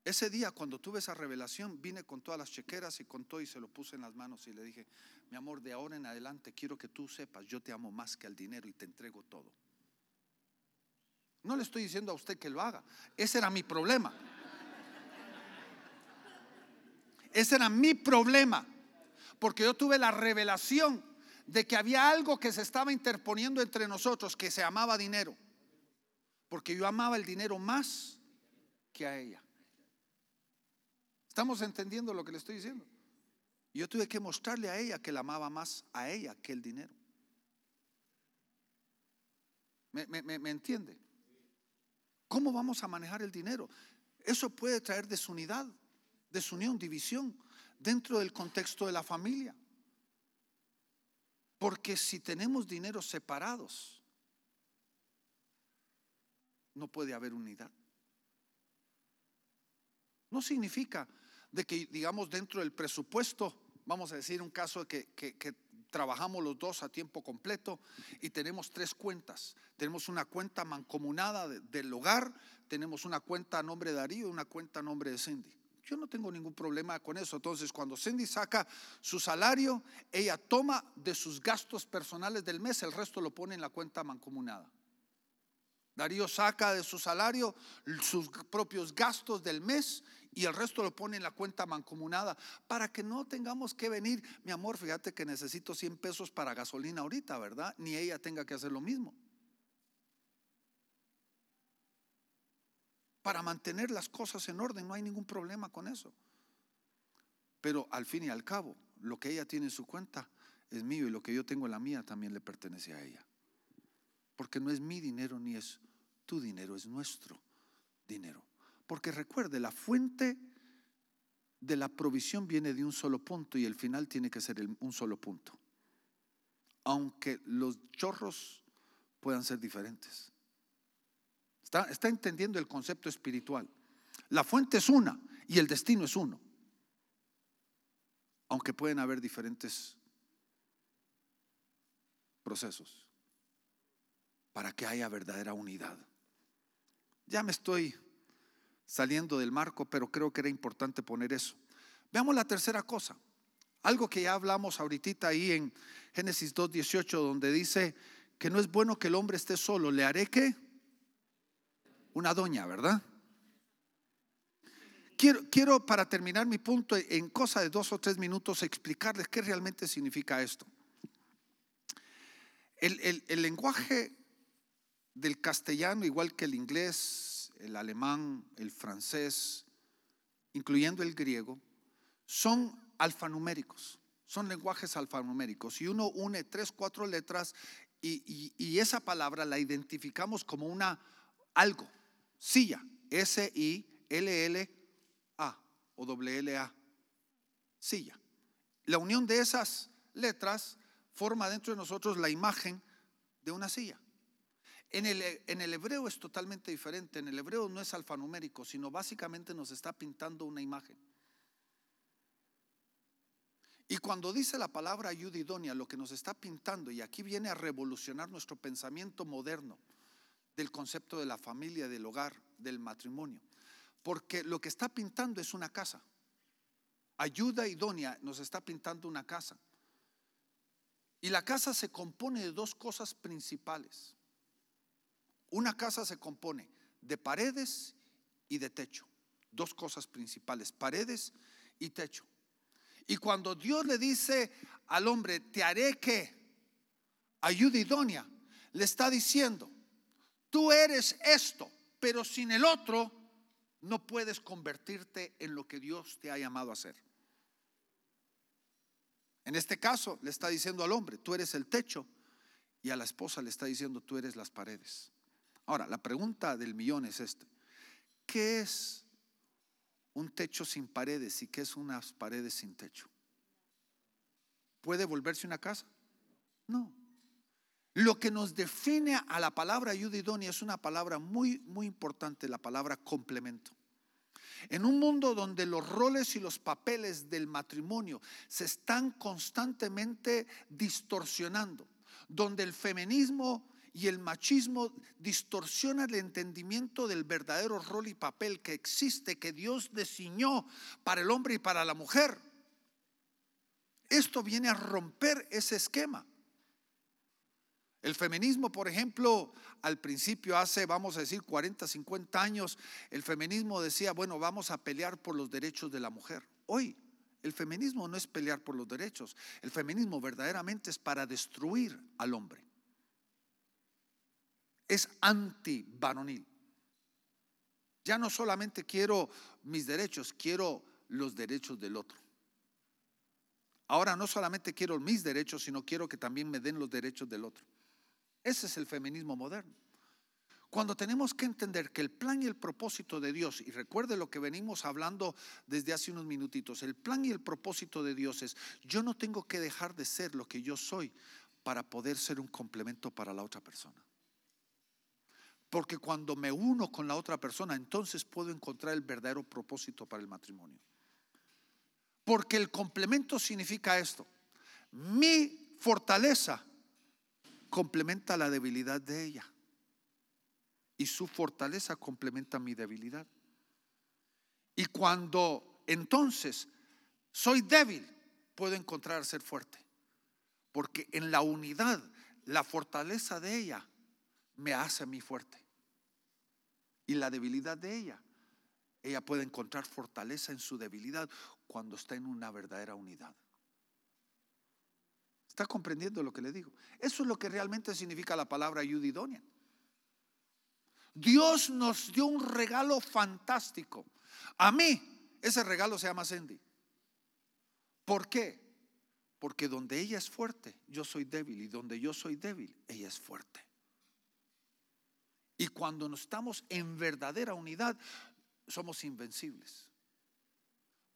Ese día cuando tuve esa revelación vine con todas las chequeras y con todo y se lo puse en las manos y le dije, mi amor, de ahora en adelante quiero que tú sepas, yo te amo más que al dinero y te entrego todo. No le estoy diciendo a usted que lo haga. Ese era mi problema. Ese era mi problema. Porque yo tuve la revelación de que había algo que se estaba interponiendo entre nosotros, que se llamaba dinero. Porque yo amaba el dinero más que a ella. ¿Estamos entendiendo lo que le estoy diciendo? Yo tuve que mostrarle a ella que la amaba más a ella que el dinero. ¿Me, me entiende? ¿Cómo vamos a manejar el dinero? Eso puede traer desunidad, desunión, división dentro del contexto de la familia. Porque si tenemos dinero separados, no puede haber unidad. No significa de que, digamos, dentro del presupuesto, vamos a decir un caso que, trabajamos los dos a tiempo completo y tenemos tres cuentas. Tenemos una cuenta mancomunada del hogar, tenemos una cuenta a nombre de Darío y una cuenta a nombre de Cindy. Yo no tengo ningún problema con eso. Entonces, cuando Cindy saca su salario, ella toma de sus gastos personales del mes, el resto lo pone en la cuenta mancomunada. Darío saca de su salario sus propios gastos del mes y el resto lo pone en la cuenta mancomunada para que no tengamos que venir, mi amor, fíjate que necesito 100 pesos para gasolina ahorita, ¿verdad? Ni ella tenga que hacer lo mismo. Para mantener las cosas en orden, no hay ningún problema con eso. Pero al fin y al cabo, lo que ella tiene en su cuenta es mío y lo que yo tengo en la mía también le pertenece a ella. Porque no es mi dinero ni es tu dinero, es nuestro dinero. Porque recuerde, la fuente de la provisión viene de un solo punto y el final tiene que ser un solo punto. Aunque los chorros puedan ser diferentes. Está, entendiendo el concepto espiritual. La fuente es una y el destino es uno. Aunque pueden haber diferentes procesos para que haya verdadera unidad. Ya me estoy saliendo del marco, pero creo que era importante poner eso. Veamos la tercera cosa. Algo que ya hablamos ahorita ahí en Génesis 2.18, donde dice que no es bueno que el hombre esté solo. ¿Le haré que Una doña, ¿verdad? Quiero, quiero, para terminar mi punto, en cosa de dos o tres minutos, explicarles qué realmente significa esto. El, el lenguaje del castellano, igual que el inglés, el alemán, el francés, incluyendo el griego, son alfanuméricos, son lenguajes alfanuméricos. Y uno une tres, cuatro letras y, esa palabra la identificamos como una algo, silla, S-I-L-L-A o W-L-A, silla. La unión de esas letras forma dentro de nosotros la imagen de una silla. En el, en el, hebreo es totalmente diferente. En el hebreo no es alfanumérico, sino básicamente nos está pintando una imagen. Y cuando dice la palabra ayuda idónea, lo que nos está pintando, y aquí viene a revolucionar nuestro pensamiento moderno del concepto de la familia, del hogar, del matrimonio, porque lo que está pintando es una casa. Ayuda idónea nos está pintando una casa. Y la casa se compone de dos cosas principales. Una casa se compone de paredes y de techo. Dos cosas principales, paredes y techo. Y cuando Dios le dice al hombre, te haré que ayuda idónea, le está diciendo, tú eres esto, pero sin el otro no puedes convertirte en lo que Dios te ha llamado a ser. En este caso le está diciendo al hombre, tú eres el techo, y a la esposa le está diciendo, tú eres las paredes. Ahora, la pregunta del millón es esta. ¿Qué es un techo sin paredes y qué es unas paredes sin techo? ¿Puede volverse una casa? No. Lo que nos define a la palabra ayuda idónea es una palabra muy, muy importante, la palabra complemento. En un mundo donde los roles y los papeles del matrimonio se están constantemente distorsionando, donde el feminismo y el machismo distorsiona el entendimiento del verdadero rol y papel que existe, que Dios diseñó para el hombre y para la mujer. Esto viene a romper ese esquema. El feminismo, por ejemplo, al principio, hace, vamos a decir, 40, 50 años, el feminismo decía, bueno, vamos a pelear por los derechos de la mujer. Hoy, el feminismo no es pelear por los derechos, el feminismo verdaderamente es para destruir al hombre es anti-varonil. Ya no solamente quiero mis derechos, quiero los derechos del otro. Ahora no solamente quiero mis derechos, sino quiero que también me den los derechos del otro. Ese es el feminismo moderno. Cuando tenemos que entender que el plan y el propósito de Dios, y recuerde lo que venimos hablando desde hace unos minutitos, el plan y el propósito de Dios es, yo no tengo que dejar de ser lo que yo soy para poder ser un complemento para la otra persona. Porque cuando me uno con la otra persona, entonces puedo encontrar el verdadero propósito para el matrimonio. Porque el complemento significa esto. Mi fortaleza complementa la debilidad de ella. Y su fortaleza complementa mi debilidad. Y cuando entonces soy débil, puedo encontrar ser fuerte. Porque en la unidad, la fortaleza de ella me hace a mí fuerte. Y la debilidad de ella, ella puede encontrar fortaleza en su debilidad cuando está en una verdadera unidad. ¿Está comprendiendo lo que le digo? Eso es lo que realmente significa la palabra ayuda Dios nos dio un regalo fantástico. A mí, ese regalo se llama Cindy. ¿Por qué? Porque donde ella es fuerte, yo soy débil. Y donde yo soy débil, ella es fuerte. Y cuando nos estamos en verdadera unidad, somos invencibles.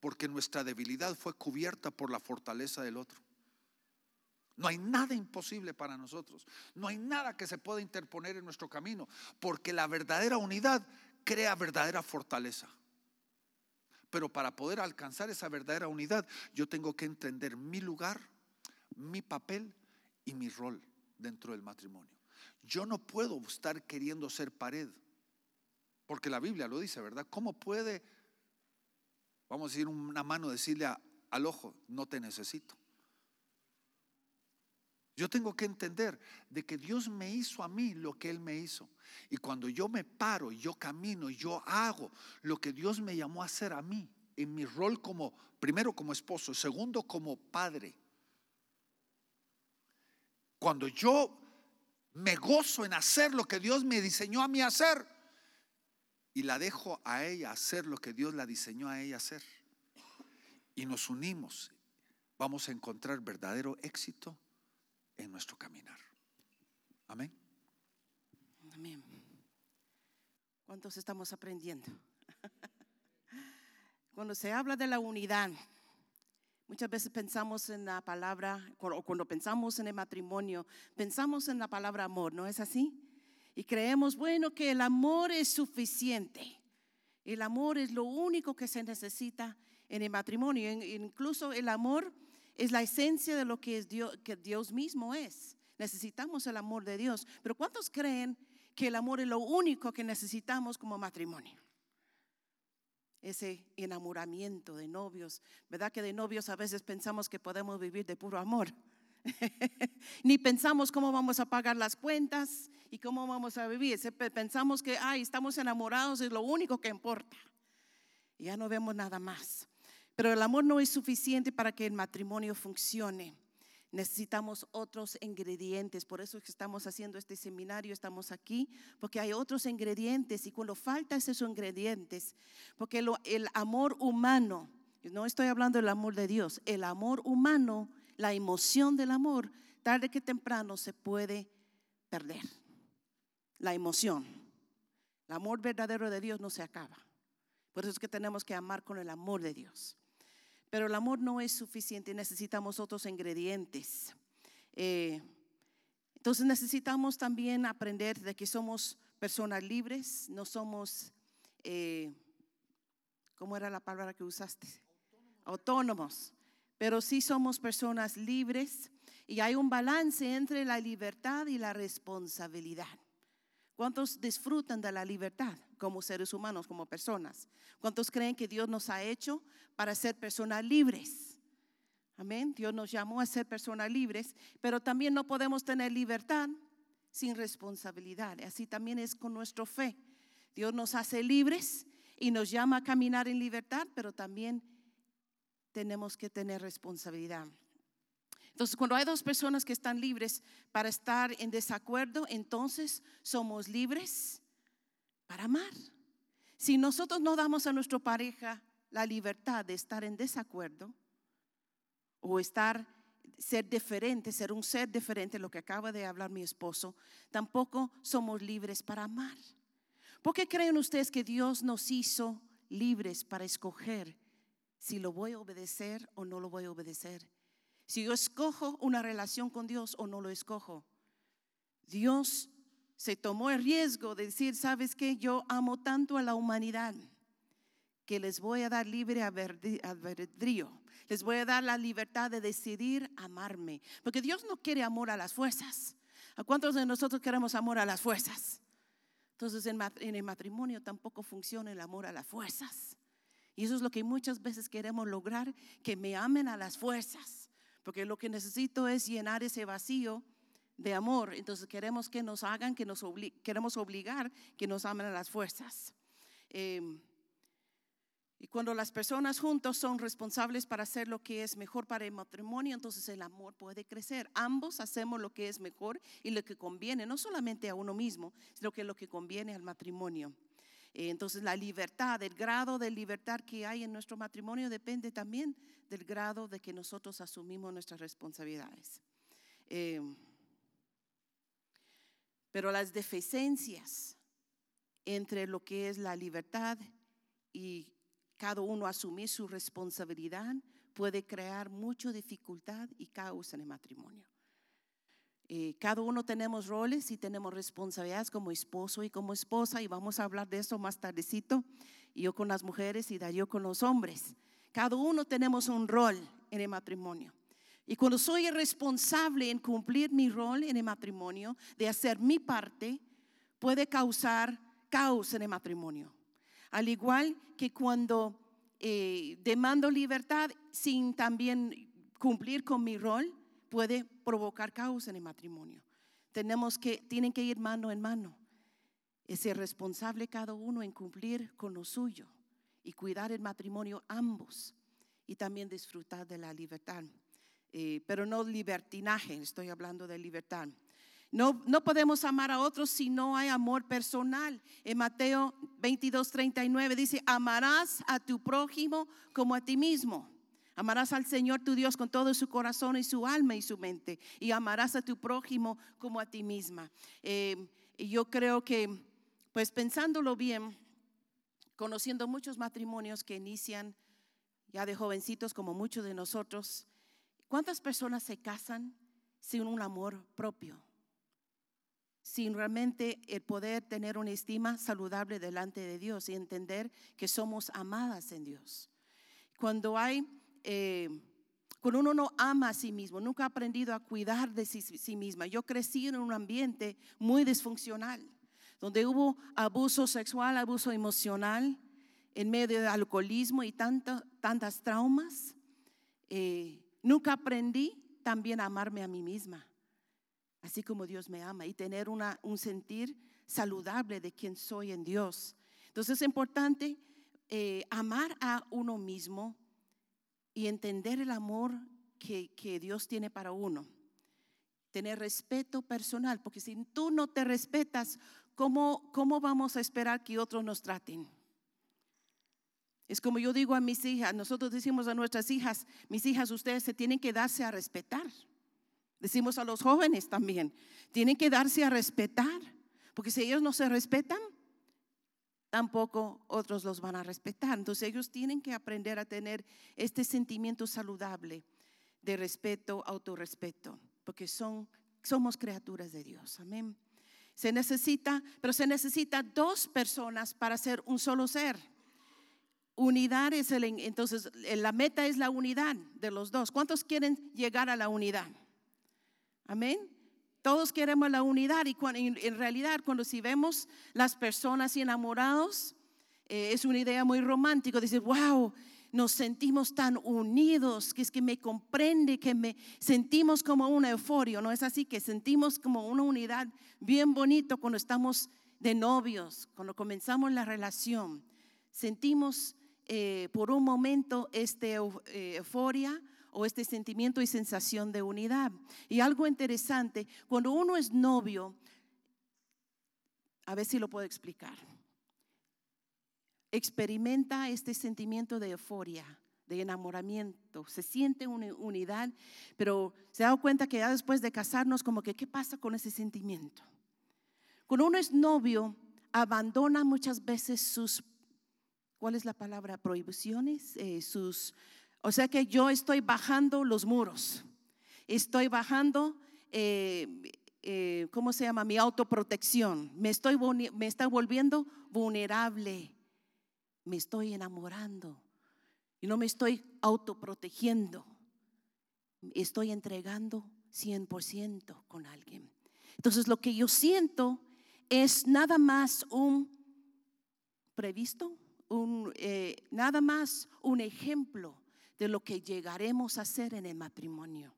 Porque nuestra debilidad fue cubierta por la fortaleza del otro. No hay nada imposible para nosotros. No hay nada que se pueda interponer en nuestro camino. Porque la verdadera unidad crea verdadera fortaleza. Pero para poder alcanzar esa verdadera unidad, yo tengo que entender mi lugar, mi papel y mi rol dentro del matrimonio. Yo no puedo estar queriendo ser pared, porque la Biblia lo dice, ¿verdad? ¿Cómo puede, vamos a decir, una mano decirle al ojo, no te necesito? Yo tengo que entender de que Dios me hizo a mí lo que Él me hizo. Y cuando yo me paro, yo camino, yo hago lo que Dios me llamó a hacer a mí, en mi rol como, primero como esposo, segundo como padre. Cuando yo me gozo en hacer lo que Dios me diseñó a mí hacer y la dejo a ella hacer lo que Dios la diseñó a ella hacer. Y nos unimos, vamos a encontrar verdadero éxito en nuestro caminar. Amén. Amén. ¿Cuántos estamos aprendiendo? *laughs* Cuando se habla de la unidad, Muchas veces pensamos en la palabra, o cuando pensamos en el matrimonio, pensamos en la palabra amor, ¿no es así? Y creemos, bueno, que el amor es suficiente. El amor es lo único que se necesita en el matrimonio. Incluso el amor es la esencia de lo que, es Dios, que Dios mismo es. Necesitamos el amor de Dios. Pero ¿cuántos creen que el amor es lo único que necesitamos como matrimonio? Ese enamoramiento de novios. ¿Verdad que de novios a veces pensamos que podemos vivir de puro amor? *laughs* Ni pensamos cómo vamos a pagar las cuentas y cómo vamos a vivir. Pensamos que, ay, estamos enamorados, es lo único que importa. Y ya no vemos nada más. Pero el amor no es suficiente para que el matrimonio funcione. Necesitamos otros ingredientes. Por eso estamos haciendo este seminario, estamos aquí, porque hay otros ingredientes. Y cuando falta esos ingredientes, porque el amor humano, no estoy hablando del amor de Dios, el amor humano la emoción del amor, tarde que temprano se puede perder. La emoción. El amor verdadero de Dios no se acaba. Por eso es que tenemos que amar con el amor de Dios. Pero el amor no es suficiente, necesitamos otros ingredientes. Eh, entonces necesitamos también aprender de que somos personas libres, no somos, eh, ¿cómo era la palabra que usaste? Autónomos pero sí somos personas libres y hay un balance entre la libertad y la responsabilidad. ¿Cuántos disfrutan de la libertad como seres humanos, como personas? ¿Cuántos creen que Dios nos ha hecho para ser personas libres? Amén. Dios nos llamó a ser personas libres, pero también no podemos tener libertad sin responsabilidad. Así también es con nuestra fe. Dios nos hace libres y nos llama a caminar en libertad, pero también tenemos que tener responsabilidad. Entonces, cuando hay dos personas que están libres para estar en desacuerdo, entonces somos libres para amar. Si nosotros no damos a nuestra pareja la libertad de estar en desacuerdo o estar ser diferente, ser un ser diferente, lo que acaba de hablar mi esposo, tampoco somos libres para amar. ¿Por qué creen ustedes que Dios nos hizo libres para escoger si lo voy a obedecer o no lo voy a obedecer. Si yo escojo una relación con Dios o no lo escojo. Dios se tomó el riesgo de decir, ¿sabes qué? Yo amo tanto a la humanidad que les voy a dar libre albedrío. Les voy a dar la libertad de decidir amarme. Porque Dios no quiere amor a las fuerzas. ¿A cuántos de nosotros queremos amor a las fuerzas? Entonces en, el matrimonio tampoco funciona el amor a las fuerzas. Y eso es lo que muchas veces queremos lograr, que me amen a las fuerzas, porque lo que necesito es llenar ese vacío de amor. Entonces queremos que nos hagan, que nos queremos obligar que nos amen a las fuerzas. Em, y cuando las personas juntos son responsables para hacer lo que es mejor para el matrimonio, entonces el amor puede crecer. Ambos hacemos lo que es mejor y lo que conviene, no solamente a uno mismo, sino que lo que conviene al matrimonio. Eh, entonces la libertad, el grado de libertad que hay en nuestro matrimonio depende también del grado de que nosotros asumimos nuestras responsabilidades. Eh, pero las deficiencias entre lo que es la libertad y cada uno asumir su responsabilidad puede crear mucha dificultad y caos en el matrimonio. Eh, cada uno tenemos roles y tenemos responsabilidades como esposo y como esposa y vamos a hablar de eso más tardecito. Yo con las mujeres y Darío con los hombres. Cada uno tenemos un rol en el matrimonio. Y cuando soy responsable en cumplir mi rol en el matrimonio, de hacer mi parte, puede causar caos en el matrimonio. Al igual que cuando eh, demando libertad sin también cumplir con mi rol, puede provocar caos en el matrimonio. Tenemos que, tienen que ir mano en mano. Es ser responsable cada uno en cumplir con lo suyo y cuidar el matrimonio ambos y también disfrutar de la libertad. Eh, pero no libertinaje, estoy hablando de libertad. No, no podemos amar a otros si no hay amor personal. En Mateo 22, 39 dice, amarás a tu prójimo como a ti mismo. Amarás al Señor tu Dios con todo su corazón y su alma y su mente. Y amarás a tu prójimo como a ti misma. Eh, yo creo que, pues pensándolo bien, conociendo muchos matrimonios que inician ya de jovencitos como muchos de nosotros, ¿cuántas personas se casan sin un amor propio? Sin realmente el poder tener una estima saludable delante de Dios y entender que somos amadas en Dios. Cuando hay eh, Cuando uno no ama a sí mismo, nunca ha aprendido a cuidar de sí, sí misma. Yo crecí en un ambiente muy disfuncional, donde hubo abuso sexual, abuso emocional, en medio de alcoholismo y tanto, tantas traumas. Eh, nunca aprendí también a amarme a mí misma, así como Dios me ama, y tener una, un sentir saludable de quién soy en Dios. Entonces es importante eh, amar a uno mismo y entender el amor que, que Dios tiene para uno. Tener respeto personal, porque si tú no te respetas, ¿cómo, cómo vamos a esperar que otros nos traten? Es como yo digo a mis hijas, nosotros decimos a nuestras hijas, mis hijas, ustedes se tienen que darse a respetar. Decimos a los jóvenes también, tienen que darse a respetar, porque si ellos no se respetan, tampoco otros los van a respetar. Entonces ellos tienen que aprender a tener este sentimiento saludable de respeto, autorrespeto, porque son, somos criaturas de Dios. Amén. Se necesita, pero se necesita dos personas para ser un solo ser. Unidad es el, entonces la meta es la unidad de los dos. ¿Cuántos quieren llegar a la unidad? Amén. Todos queremos la unidad y en realidad cuando si vemos las personas enamorados, eh, es una idea muy romántica, decir, wow, nos sentimos tan unidos, que es que me comprende, que me sentimos como una euforia, ¿no es así? Que sentimos como una unidad bien bonito cuando estamos de novios, cuando comenzamos la relación. Sentimos eh, por un momento esta eh, euforia o este sentimiento y sensación de unidad. Y algo interesante, cuando uno es novio, a ver si lo puedo explicar, experimenta este sentimiento de euforia, de enamoramiento, se siente una unidad, pero se da cuenta que ya después de casarnos, como que, ¿qué pasa con ese sentimiento? Cuando uno es novio, abandona muchas veces sus, ¿cuál es la palabra? Prohibiciones, eh, sus o sea que yo estoy bajando los muros, estoy bajando, eh, eh, ¿cómo se llama? Mi autoprotección. Me estoy me está volviendo vulnerable, me estoy enamorando y no me estoy autoprotegiendo. Estoy entregando 100% con alguien. Entonces lo que yo siento es nada más un previsto, un, eh, nada más un ejemplo de lo que llegaremos a hacer en el matrimonio.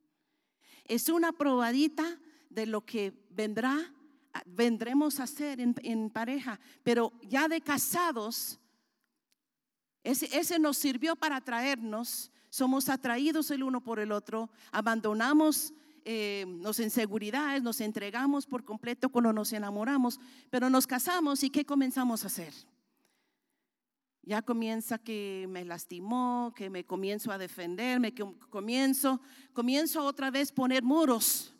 Es una probadita de lo que vendrá, vendremos a hacer en, pareja, pero ya de casados, ese, nos sirvió para atraernos, somos atraídos el uno por el otro, abandonamos eh, nos inseguridades, nos entregamos por completo cuando nos enamoramos, pero nos casamos y ¿qué comenzamos a hacer? Ya comienza que me lastimó, que me comienzo a defenderme, que comienzo, comienzo otra vez poner muros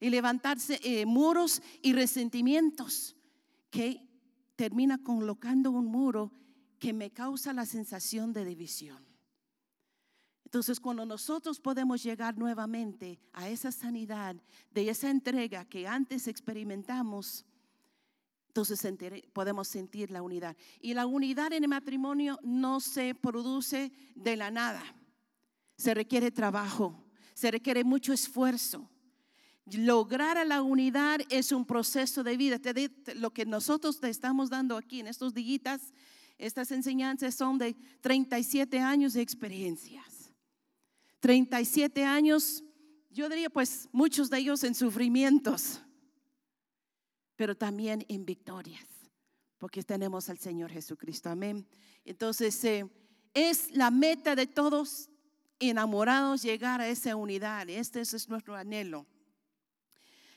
y levantarse eh, muros y resentimientos que termina colocando un muro que me causa la sensación de división. Entonces, cuando nosotros podemos llegar nuevamente a esa sanidad de esa entrega que antes experimentamos, entonces podemos sentir la unidad. Y la unidad en el matrimonio no se produce de la nada. Se requiere trabajo, se requiere mucho esfuerzo. Lograr a la unidad es un proceso de vida. Lo que nosotros te estamos dando aquí en estos días, estas enseñanzas son de 37 años de experiencias. 37 años, yo diría pues muchos de ellos en sufrimientos pero también en victorias, porque tenemos al Señor Jesucristo. Amén. Entonces, eh, es la meta de todos enamorados llegar a esa unidad. Este es nuestro anhelo.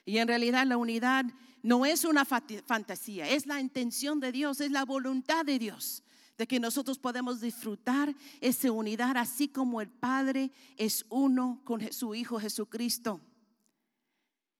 Y en realidad la unidad no es una fantasía, es la intención de Dios, es la voluntad de Dios de que nosotros podemos disfrutar esa unidad así como el Padre es uno con su Hijo Jesucristo.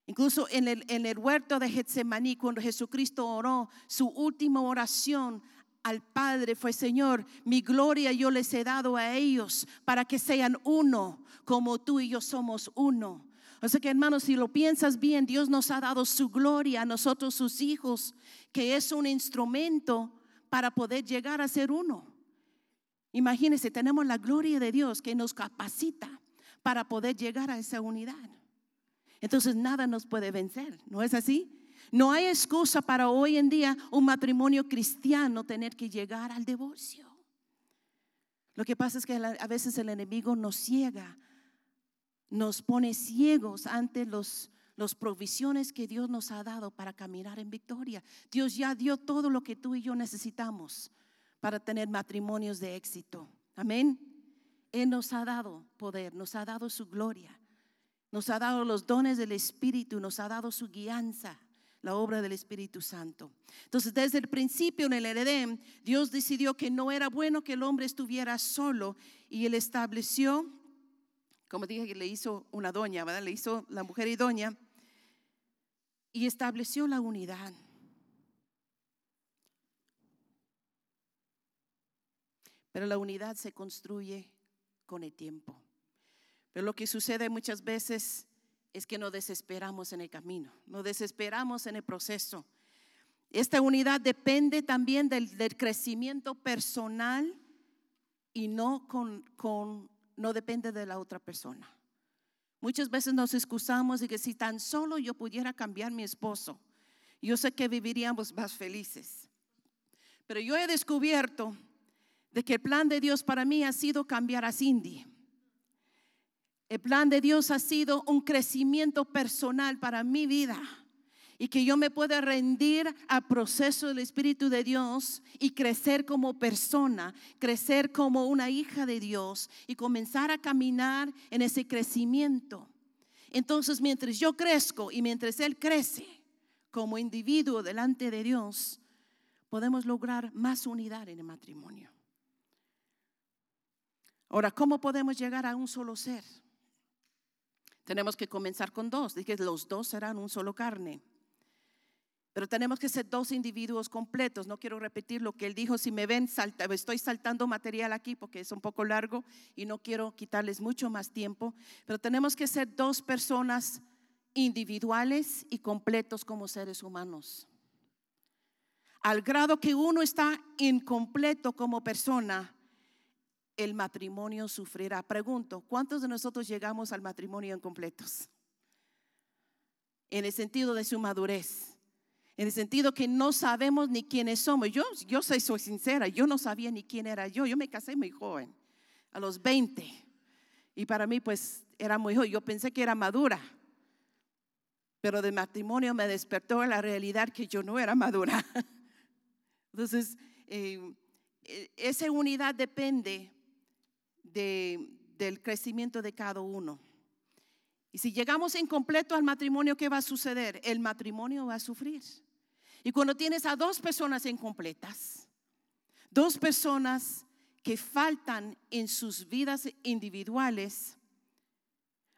Incluso en el, en el huerto de Getsemaní, cuando Jesucristo oró, su última oración al Padre fue, Señor, mi gloria yo les he dado a ellos para que sean uno, como tú y yo somos uno. Sea que hermanos, si lo piensas bien, Dios nos ha dado su gloria a nosotros, sus hijos, que es un instrumento para poder llegar a ser uno. Imagínense, tenemos la gloria de Dios que nos capacita para poder llegar a esa unidad. Entonces nada nos puede vencer, ¿no es así? No hay excusa para hoy en día un matrimonio cristiano tener que llegar al divorcio. Lo que pasa es que a veces el enemigo nos ciega, nos pone ciegos ante los, los provisiones que Dios nos ha dado para caminar en victoria. Dios ya dio todo lo que tú y yo necesitamos para tener matrimonios de éxito. Amén. Él nos ha dado poder, nos ha dado su gloria, nos ha dado los dones del Espíritu, nos ha dado su guianza la obra del Espíritu Santo. Entonces, desde el principio en el Edén, Dios decidió que no era bueno que el hombre estuviera solo y él estableció, como dije, que le hizo una doña, ¿verdad? Le hizo la mujer y doña y estableció la unidad. Pero la unidad se construye con el tiempo. Pero lo que sucede muchas veces es que nos desesperamos en el camino, nos desesperamos en el proceso. Esta unidad depende también del, crecimiento personal y no, con, con, no depende de la otra persona. Muchas veces nos excusamos y que si tan solo yo pudiera cambiar mi esposo, yo sé que viviríamos más felices. Pero yo he descubierto de que el plan de Dios para mí ha sido cambiar a Cindy. El plan de Dios ha sido un crecimiento personal para mi vida y que yo me pueda rendir al proceso del Espíritu de Dios y crecer como persona, crecer como una hija de Dios y comenzar a caminar en ese crecimiento. Entonces, mientras yo crezco y mientras Él crece como individuo delante de Dios, podemos lograr más unidad en el matrimonio. Ahora, ¿cómo podemos llegar a un solo ser? Tenemos que comenzar con dos. Dije, los dos serán un solo carne. Pero tenemos que ser dos individuos completos. No quiero repetir lo que él dijo. Si me ven, estoy saltando material aquí porque es un poco largo y no quiero quitarles mucho más tiempo. Pero tenemos que ser dos personas individuales y completos como seres humanos. Al grado que uno está incompleto como persona, el matrimonio sufrirá. Pregunto, ¿cuántos de nosotros llegamos al matrimonio incompletos? En el sentido de su madurez, en el sentido que no sabemos ni quiénes somos. Yo, yo soy, soy sincera, yo no sabía ni quién era yo. Yo me casé muy joven, a los 20. Y para mí pues era muy joven. Yo pensé que era madura. Pero de matrimonio me despertó la realidad que yo no era madura. *laughs* Entonces, eh, e, esa unidad depende del crecimiento de cada uno. Y si llegamos incompleto al matrimonio, ¿qué va a suceder? El matrimonio va a sufrir. Y cuando tienes a dos personas incompletas, dos personas que faltan en sus vidas individuales,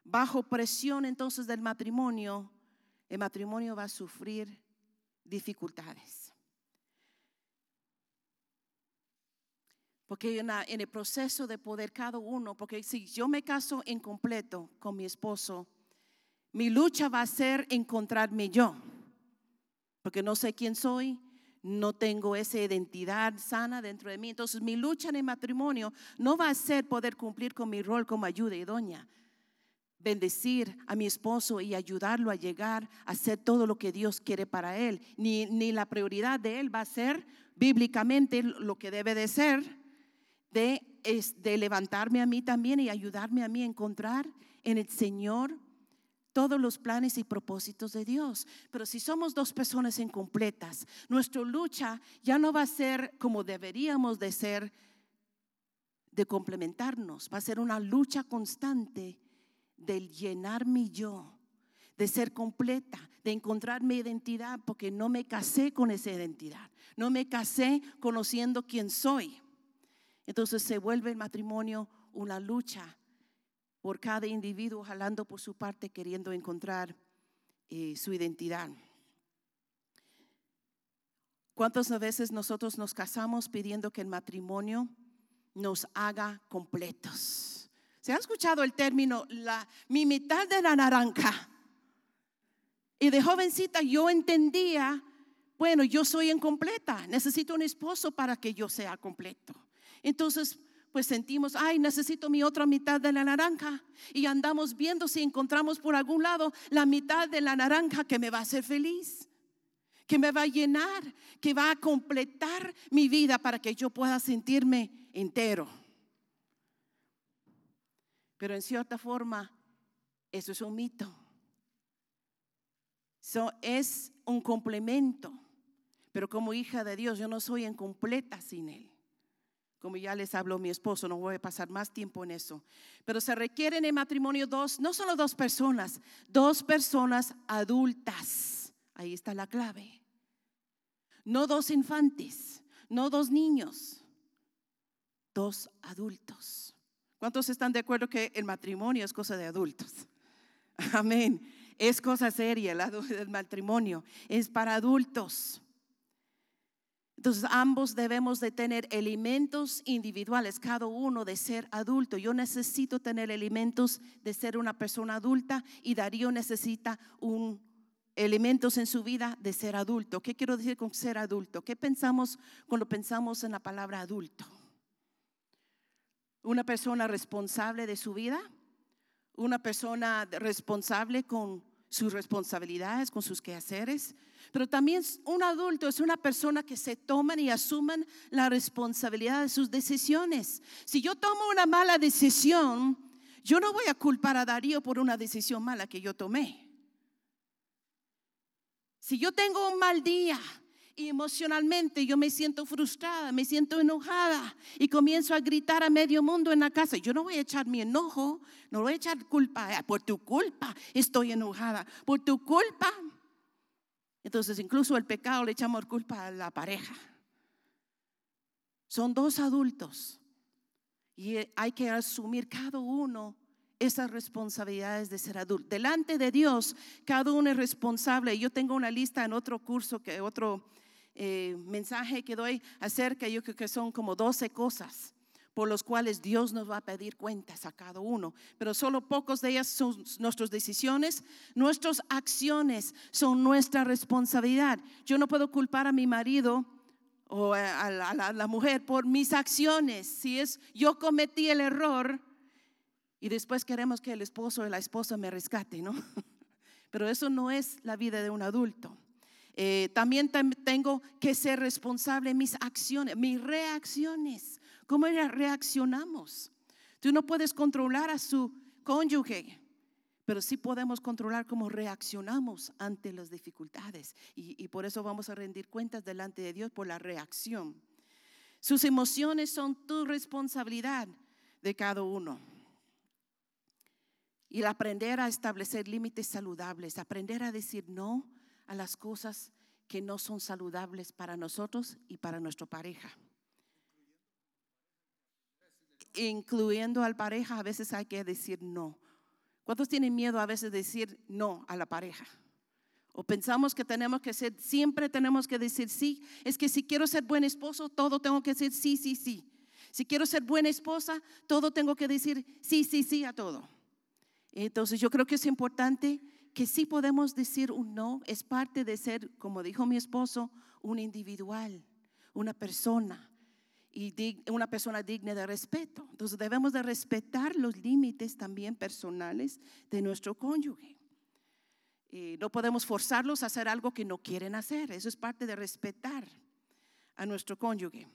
bajo presión entonces del matrimonio, el matrimonio va a sufrir dificultades. Porque en, el proceso de poder cada uno, porque si yo me caso incompleto con mi esposo, mi lucha va a ser encontrarme yo. Porque no sé quién soy, no tengo esa identidad sana dentro de mí. Entonces mi lucha en el matrimonio no va a ser poder cumplir con mi rol como ayuda y doña. Bendecir a mi esposo y ayudarlo a llegar a hacer todo lo que Dios quiere para él. Ni, ni la prioridad de él va a ser bíblicamente lo que debe de ser de, de levantarme a mí también y ayudarme a mí a encontrar en el Señor todos los planes y propósitos de Dios. Pero si somos dos personas incompletas, nuestra lucha ya no va a ser como deberíamos de ser, de complementarnos, va a ser una lucha constante del llenar mi yo, de ser completa, de encontrar mi identidad, porque no me casé con esa identidad, no me casé conociendo quién soy. Entonces se vuelve el matrimonio una lucha por cada individuo jalando por su parte, queriendo encontrar eh, su identidad. ¿Cuántas veces nosotros nos casamos pidiendo que el matrimonio nos haga completos? ¿Se ha escuchado el término la, mi mitad de la naranja? Y de jovencita yo entendía, bueno, yo soy incompleta, necesito un esposo para que yo sea completo. Entonces, pues sentimos, ay, necesito mi otra mitad de la naranja. Y andamos viendo si encontramos por algún lado la mitad de la naranja que me va a hacer feliz, que me va a llenar, que va a completar mi vida para que yo pueda sentirme entero. Pero en cierta forma, eso es un mito. Eso es un complemento. Pero como hija de Dios, yo no soy incompleta sin Él. Como ya les habló mi esposo, no voy a pasar más tiempo en eso. Pero se requieren en matrimonio dos, no solo dos personas, dos personas adultas. Ahí está la clave. No dos infantes, no dos niños, dos adultos. ¿Cuántos están de acuerdo que el matrimonio es cosa de adultos? *laughs* Amén. Es cosa seria el matrimonio. Es para adultos. Entonces ambos debemos de tener elementos individuales, cada uno de ser adulto. Yo necesito tener elementos de ser una persona adulta y Darío necesita un elementos en su vida de ser adulto. ¿Qué quiero decir con ser adulto? ¿Qué pensamos cuando pensamos en la palabra adulto? Una persona responsable de su vida, una persona responsable con sus responsabilidades, con sus quehaceres, pero también un adulto es una persona que se toman y asuman la responsabilidad de sus decisiones. Si yo tomo una mala decisión, yo no voy a culpar a Darío por una decisión mala que yo tomé. Si yo tengo un mal día y emocionalmente yo me siento frustrada, me siento enojada y comienzo a gritar a medio mundo en la casa, yo no voy a echar mi enojo, no voy a echar culpa, por tu culpa estoy enojada, por tu culpa entonces incluso el pecado le echamos culpa a la pareja. Son dos adultos y hay que asumir cada uno esas responsabilidades de ser adulto. Delante de Dios, cada uno es responsable. Yo tengo una lista en otro curso, que otro eh, mensaje que doy acerca, yo creo que son como 12 cosas por los cuales Dios nos va a pedir cuentas a cada uno, pero solo pocos de ellas son nuestras decisiones, nuestras acciones son nuestra responsabilidad. Yo no puedo culpar a mi marido o a la, mujer por mis acciones. Si es yo cometí el error y después queremos que el esposo o la esposa me rescate, ¿no? *laughs* Pero eso no es la vida de un adulto. Eh, también tengo que ser responsable de mis acciones, mis reacciones. ¿Cómo reaccionamos? Tú no puedes controlar a su cónyuge, pero sí podemos controlar cómo reaccionamos ante las dificultades. Y, por eso vamos a rendir cuentas delante de Dios por la reacción. Sus emociones son tu responsabilidad de cada uno. Y aprender a establecer límites saludables, aprender a decir no a las cosas que no son saludables para nosotros y para nuestra pareja incluyendo al pareja, a veces hay que decir no. ¿Cuántos tienen miedo a veces de decir no a la pareja? O pensamos que tenemos que ser, siempre tenemos que decir sí. Es que si quiero ser buen esposo, todo tengo que decir sí, sí, sí. Si quiero ser buena esposa, todo tengo que decir sí, sí, sí a todo. Entonces yo creo que es importante que sí podemos decir un no. Es parte de ser, como dijo mi esposo, un individual, una persona y una persona digna de respeto. Entonces debemos de respetar los límites también personales de nuestro cónyuge. Y no podemos forzarlos a hacer algo que no quieren hacer. Eso es parte de respetar a nuestro cónyuge.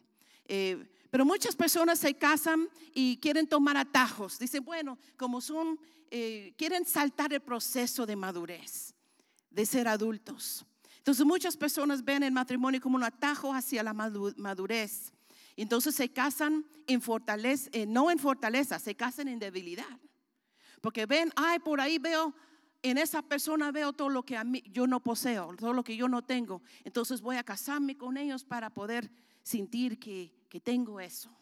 Eh, pero muchas personas se casan y quieren tomar atajos. Dicen, bueno, como son, eh, quieren saltar el proceso de madurez, de ser adultos. Entonces muchas personas ven el matrimonio como un atajo hacia la madurez entonces se casan en fortaleza, eh, no en fortaleza, se casan en debilidad. Porque ven, ay, por ahí veo, en esa persona veo todo lo que a mí, yo no poseo, todo lo que yo no tengo. Entonces voy a casarme con ellos para poder sentir que, tengo eso,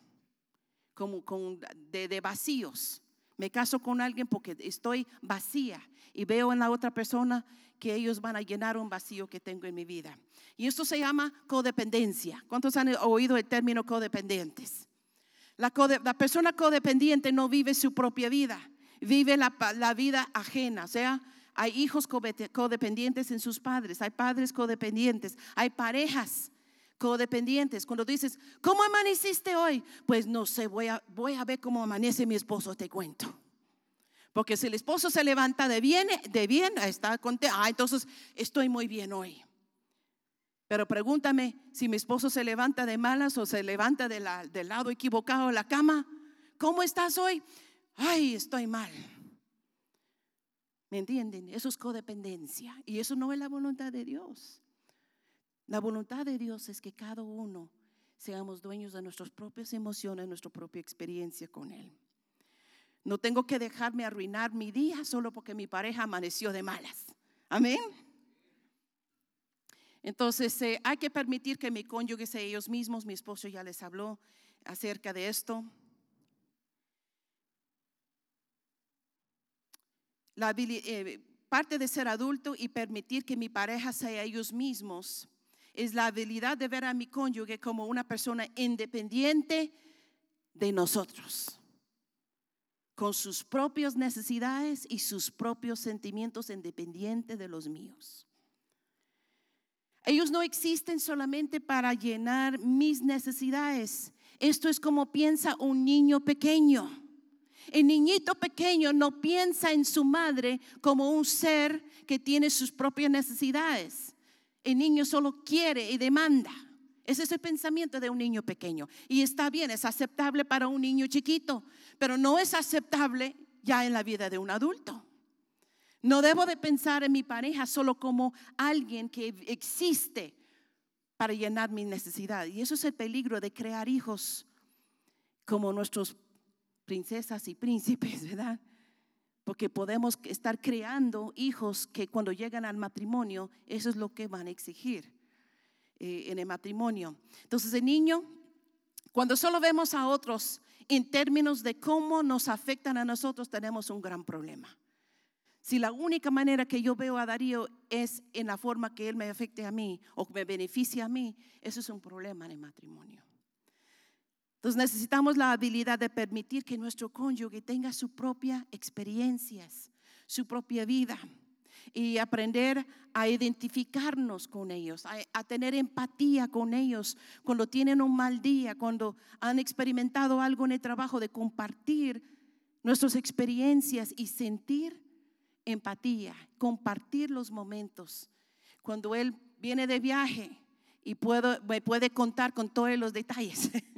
como con, de vacíos. Me caso con alguien porque estoy vacía y veo en la otra persona que ellos van a llenar un vacío que tengo en mi vida. Y esto se llama codependencia. ¿Cuántos han oído el término codependientes? La, persona codependiente no vive su propia vida, vive la, la vida ajena. O sea, hay hijos codependientes en sus padres, hay padres codependientes, hay parejas Codependientes, cuando dices, ¿cómo amaneciste hoy? Pues no sé, voy a, voy a ver cómo amanece mi esposo, te cuento. Porque si el esposo se levanta de bien, de bien, está contento, ah, entonces estoy muy bien hoy. Pero pregúntame si mi esposo se levanta de malas o se levanta del lado equivocado de la cama. ¿Cómo estás hoy? Ay, estoy mal. ¿Me entienden? Eso es codependencia y eso no es la voluntad de Dios. La voluntad de Dios es que cada uno seamos dueños de nuestras propias emociones, nuestra propia experiencia con Él. No tengo que dejarme arruinar mi día solo porque mi pareja amaneció de malas. Amén. Entonces, eh, hay que permitir que mi cónyuge sea ellos mismos. Mi esposo ya les habló acerca de esto. La, eh, parte de ser adulto y permitir que mi pareja sea ellos mismos es la habilidad de ver a mi cónyuge como una persona independiente de nosotros, con sus propias necesidades y sus propios sentimientos independientes de los míos. Ellos no existen solamente para llenar mis necesidades. Esto es como piensa un niño pequeño. El niñito pequeño no piensa en su madre como un ser que tiene sus propias necesidades el niño solo quiere y demanda. Ese es el pensamiento de un niño pequeño. Y está bien, es aceptable para un niño chiquito, pero no es aceptable ya en la vida de un adulto. No debo de pensar en mi pareja solo como alguien que existe para llenar mi necesidad. Y eso es el peligro de crear hijos como nuestros princesas y príncipes, ¿verdad? Porque podemos estar creando hijos que cuando llegan al matrimonio, eso es lo que van a exigir eh, en el matrimonio. Entonces el niño, cuando solo vemos a otros en términos de cómo nos afectan a nosotros, tenemos un gran problema. Si la única manera que yo veo a Darío es en la forma que él me afecte a mí o me beneficia a mí, eso es un problema en el matrimonio. Entonces necesitamos la habilidad de permitir que nuestro cónyuge tenga su propia experiencias, su propia vida y aprender a identificarnos con ellos, a, tener empatía con ellos cuando tienen un mal día, cuando han experimentado algo en el trabajo, de compartir nuestras experiencias y sentir empatía, compartir los momentos. Cuando él viene de viaje y puedo, me puede contar con todos los detalles. *laughs*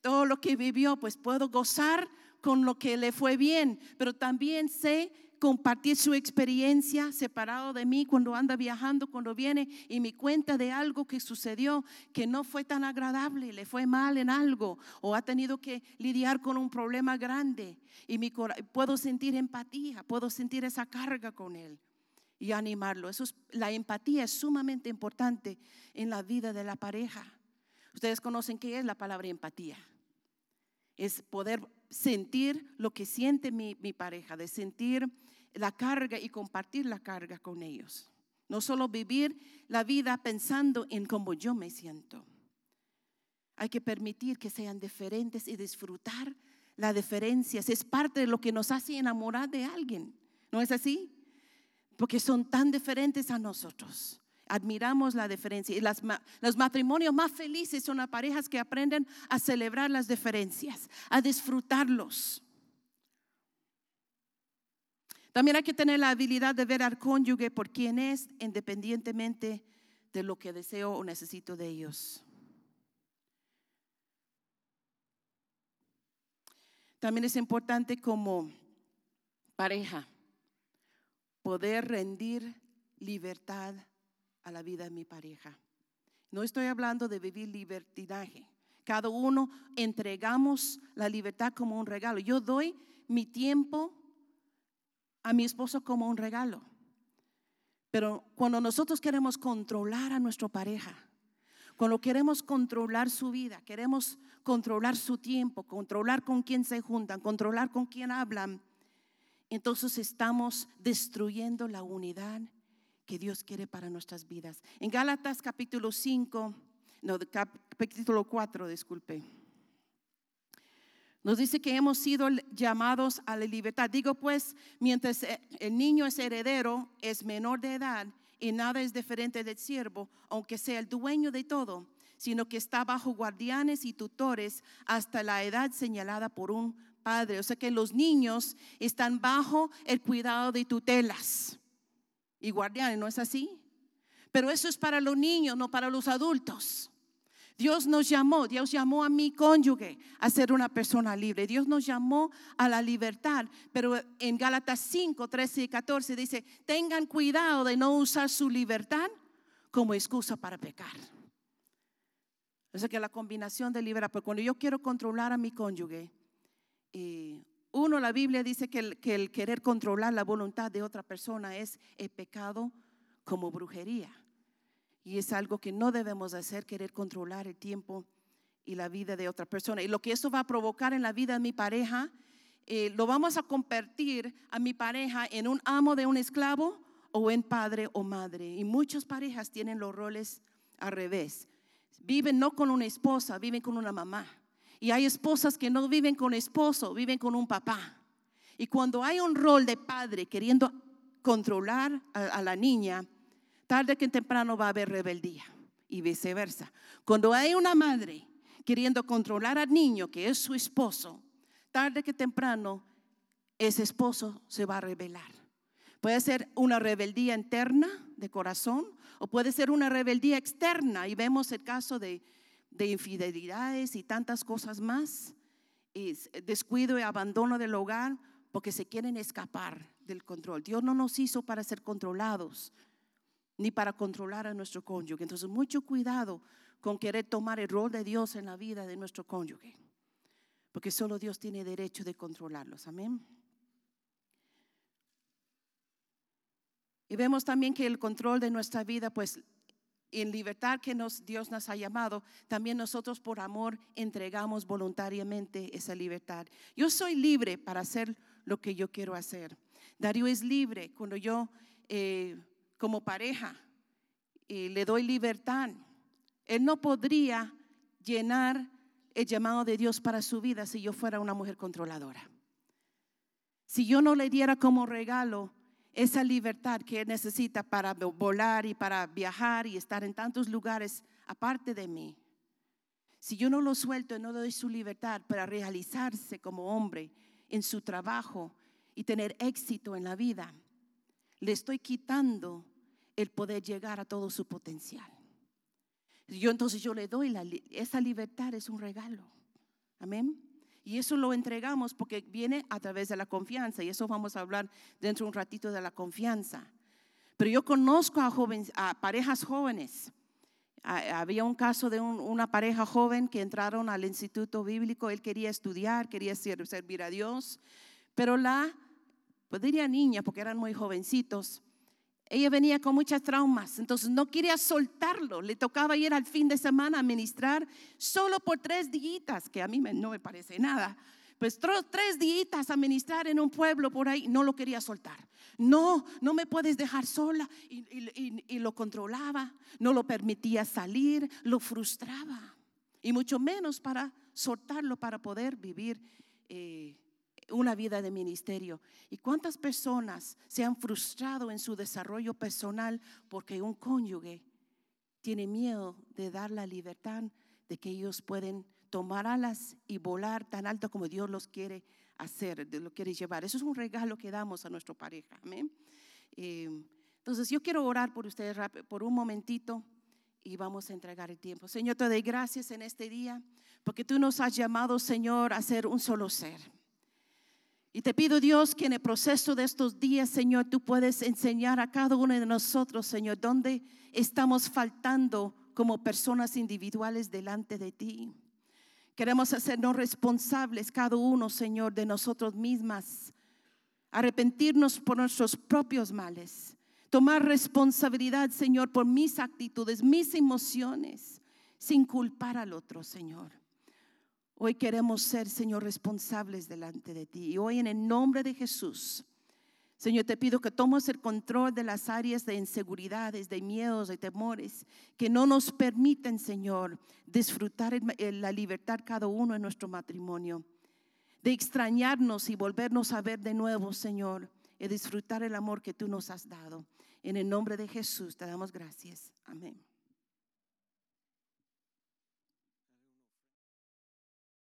todo lo que vivió, pues puedo gozar con lo que le fue bien, pero también sé compartir su experiencia separado de mí cuando anda viajando, cuando viene y me cuenta de algo que sucedió que no fue tan agradable, le fue mal en algo o ha tenido que lidiar con un problema grande y puedo sentir empatía, puedo sentir esa carga con él y animarlo. Eso la empatía es sumamente importante en la vida de la pareja. Ustedes conocen qué es la palabra empatía. Es poder sentir lo que siente mi, pareja, de sentir la carga y compartir la carga con ellos. No solo vivir la vida pensando en cómo yo me siento. Hay que permitir que sean diferentes y disfrutar la diferencia. Es parte de lo que nos hace enamorar de alguien. ¿No es así? Porque son tan diferentes a nosotros. Admiramos la diferencia. Y los matrimonios más felices son las parejas que aprenden a celebrar las diferencias, a disfrutarlos. También hay que tener la habilidad de ver al cónyuge por quien es, independientemente de lo que deseo o necesito de ellos. También es importante como pareja poder rendir libertad a la vida de mi pareja. No estoy hablando de vivir libertinaje. Cada uno entregamos la libertad como un regalo. Yo doy mi tiempo a mi esposo como un regalo. Pero cuando nosotros queremos controlar a nuestra pareja, cuando queremos controlar su vida, queremos controlar su tiempo, controlar con quién se juntan, controlar con quién hablan, entonces estamos destruyendo la unidad que Dios quiere para nuestras vidas. En Gálatas capítulo 5, no, capítulo 4, disculpe. Nos dice que hemos sido llamados a la libertad. Digo pues, mientras el niño es heredero, es menor de edad y nada es diferente del siervo, aunque sea el dueño de todo, sino que está bajo guardianes y tutores hasta la edad señalada por un padre. O sea que los niños están bajo el cuidado de tutelas y guardianes, ¿no es así? Pero eso es para los niños, no para los adultos. Dios nos llamó, Dios llamó a mi cónyuge a ser una persona libre. Dios nos llamó a la libertad. Pero en Gálatas 5, 13 y 14 dice, tengan cuidado de no usar su libertad como excusa para pecar. O sea que la combinación de libertad, pero cuando yo quiero controlar a mi cónyuge, eh, uno, la Biblia dice que el, que el querer controlar la voluntad de otra persona es el pecado como brujería. Y es algo que no debemos hacer, querer controlar el tiempo y la vida de otra persona. Y lo que eso va a provocar en la vida de mi pareja, eh, lo vamos a convertir a mi pareja en un amo de un esclavo o en padre o madre. Y muchas parejas tienen los roles al revés. Viven no con una esposa, viven con una mamá. Y hay esposas que no viven con esposo, viven con un papá. Y cuando hay un rol de padre queriendo controlar a la niña, tarde que temprano va a haber rebeldía y viceversa. Cuando hay una madre queriendo controlar al niño que es su esposo, tarde que temprano ese esposo se va a rebelar. Puede ser una rebeldía interna de corazón o puede ser una rebeldía externa y vemos el caso de, de infidelidades y tantas cosas más, y descuido y abandono del hogar porque se quieren escapar del control. Dios no nos hizo para ser controlados, ni para controlar a nuestro cónyuge. Entonces, mucho cuidado con querer tomar el rol de Dios en la vida de nuestro cónyuge, porque solo Dios tiene derecho de controlarlos. Amén. Y vemos también que el control de nuestra vida, pues en libertad que nos, Dios nos ha llamado, también nosotros por amor entregamos voluntariamente esa libertad. Yo soy libre para hacer lo que yo quiero hacer. Darío es libre cuando yo eh, como pareja y le doy libertad, él no podría llenar el llamado de Dios para su vida si yo fuera una mujer controladora. Si yo no le diera como regalo esa libertad que él necesita para volar y para viajar y estar en tantos lugares aparte de mí. Si yo no lo suelto no doy su libertad para realizarse como hombre en su trabajo y tener éxito en la vida, le estoy quitando el poder llegar a todo su potencial. Yo entonces yo le doy la, esa libertad es un regalo. Amén. Y eso lo entregamos porque viene a través de la confianza y eso vamos a hablar dentro de un ratito de la confianza. Pero yo conozco a, parejas jóvenes. Había un caso de una pareja joven que entraron al instituto bíblico, él quería estudiar, quería servir a Dios, pero la, pues diría niña, porque eran muy jovencitos, ella venía con muchas traumas, entonces no quería soltarlo. Le tocaba ir al fin de semana a ministrar solo por tres días, que a mí no me parece nada. Pues tres días a ministrar en un pueblo por ahí, no lo quería soltar. No, no me puedes dejar sola. Y, lo controlaba, no lo permitía salir, lo frustraba. Y mucho menos para soltarlo, para poder vivir. Eh, una vida de ministerio. ¿Y cuántas personas se han frustrado en su desarrollo personal porque un cónyuge tiene miedo de dar la libertad de que ellos pueden tomar alas y volar tan alto como Dios los quiere hacer, lo quiere llevar? Eso es un regalo que damos a nuestra pareja. Amén. Eh, entonces yo quiero orar por ustedes por un momentito y vamos a entregar el tiempo. Señor, te doy gracias en este día porque tú nos has llamado, Señor, a ser un solo ser. Y te pido, Dios, que en el proceso de estos días, Señor, tú puedes enseñar a cada uno de nosotros, Señor, dónde estamos faltando como personas individuales delante de ti. Queremos hacernos responsables cada uno, Señor, de nosotros mismas. Arrepentirnos por nuestros propios males. Tomar responsabilidad, Señor, por mis actitudes, mis emociones, sin culpar al otro, Señor. Hoy queremos ser, Señor, responsables delante de ti. Y hoy en el nombre de Jesús, Señor, te pido que tomes el control de las áreas de inseguridades, de miedos, de temores, que no nos permiten, Señor, disfrutar la libertad cada uno en nuestro matrimonio, de extrañarnos y volvernos a ver de nuevo, Señor, y disfrutar el amor que tú nos has dado. En el nombre de Jesús te damos gracias. Amén.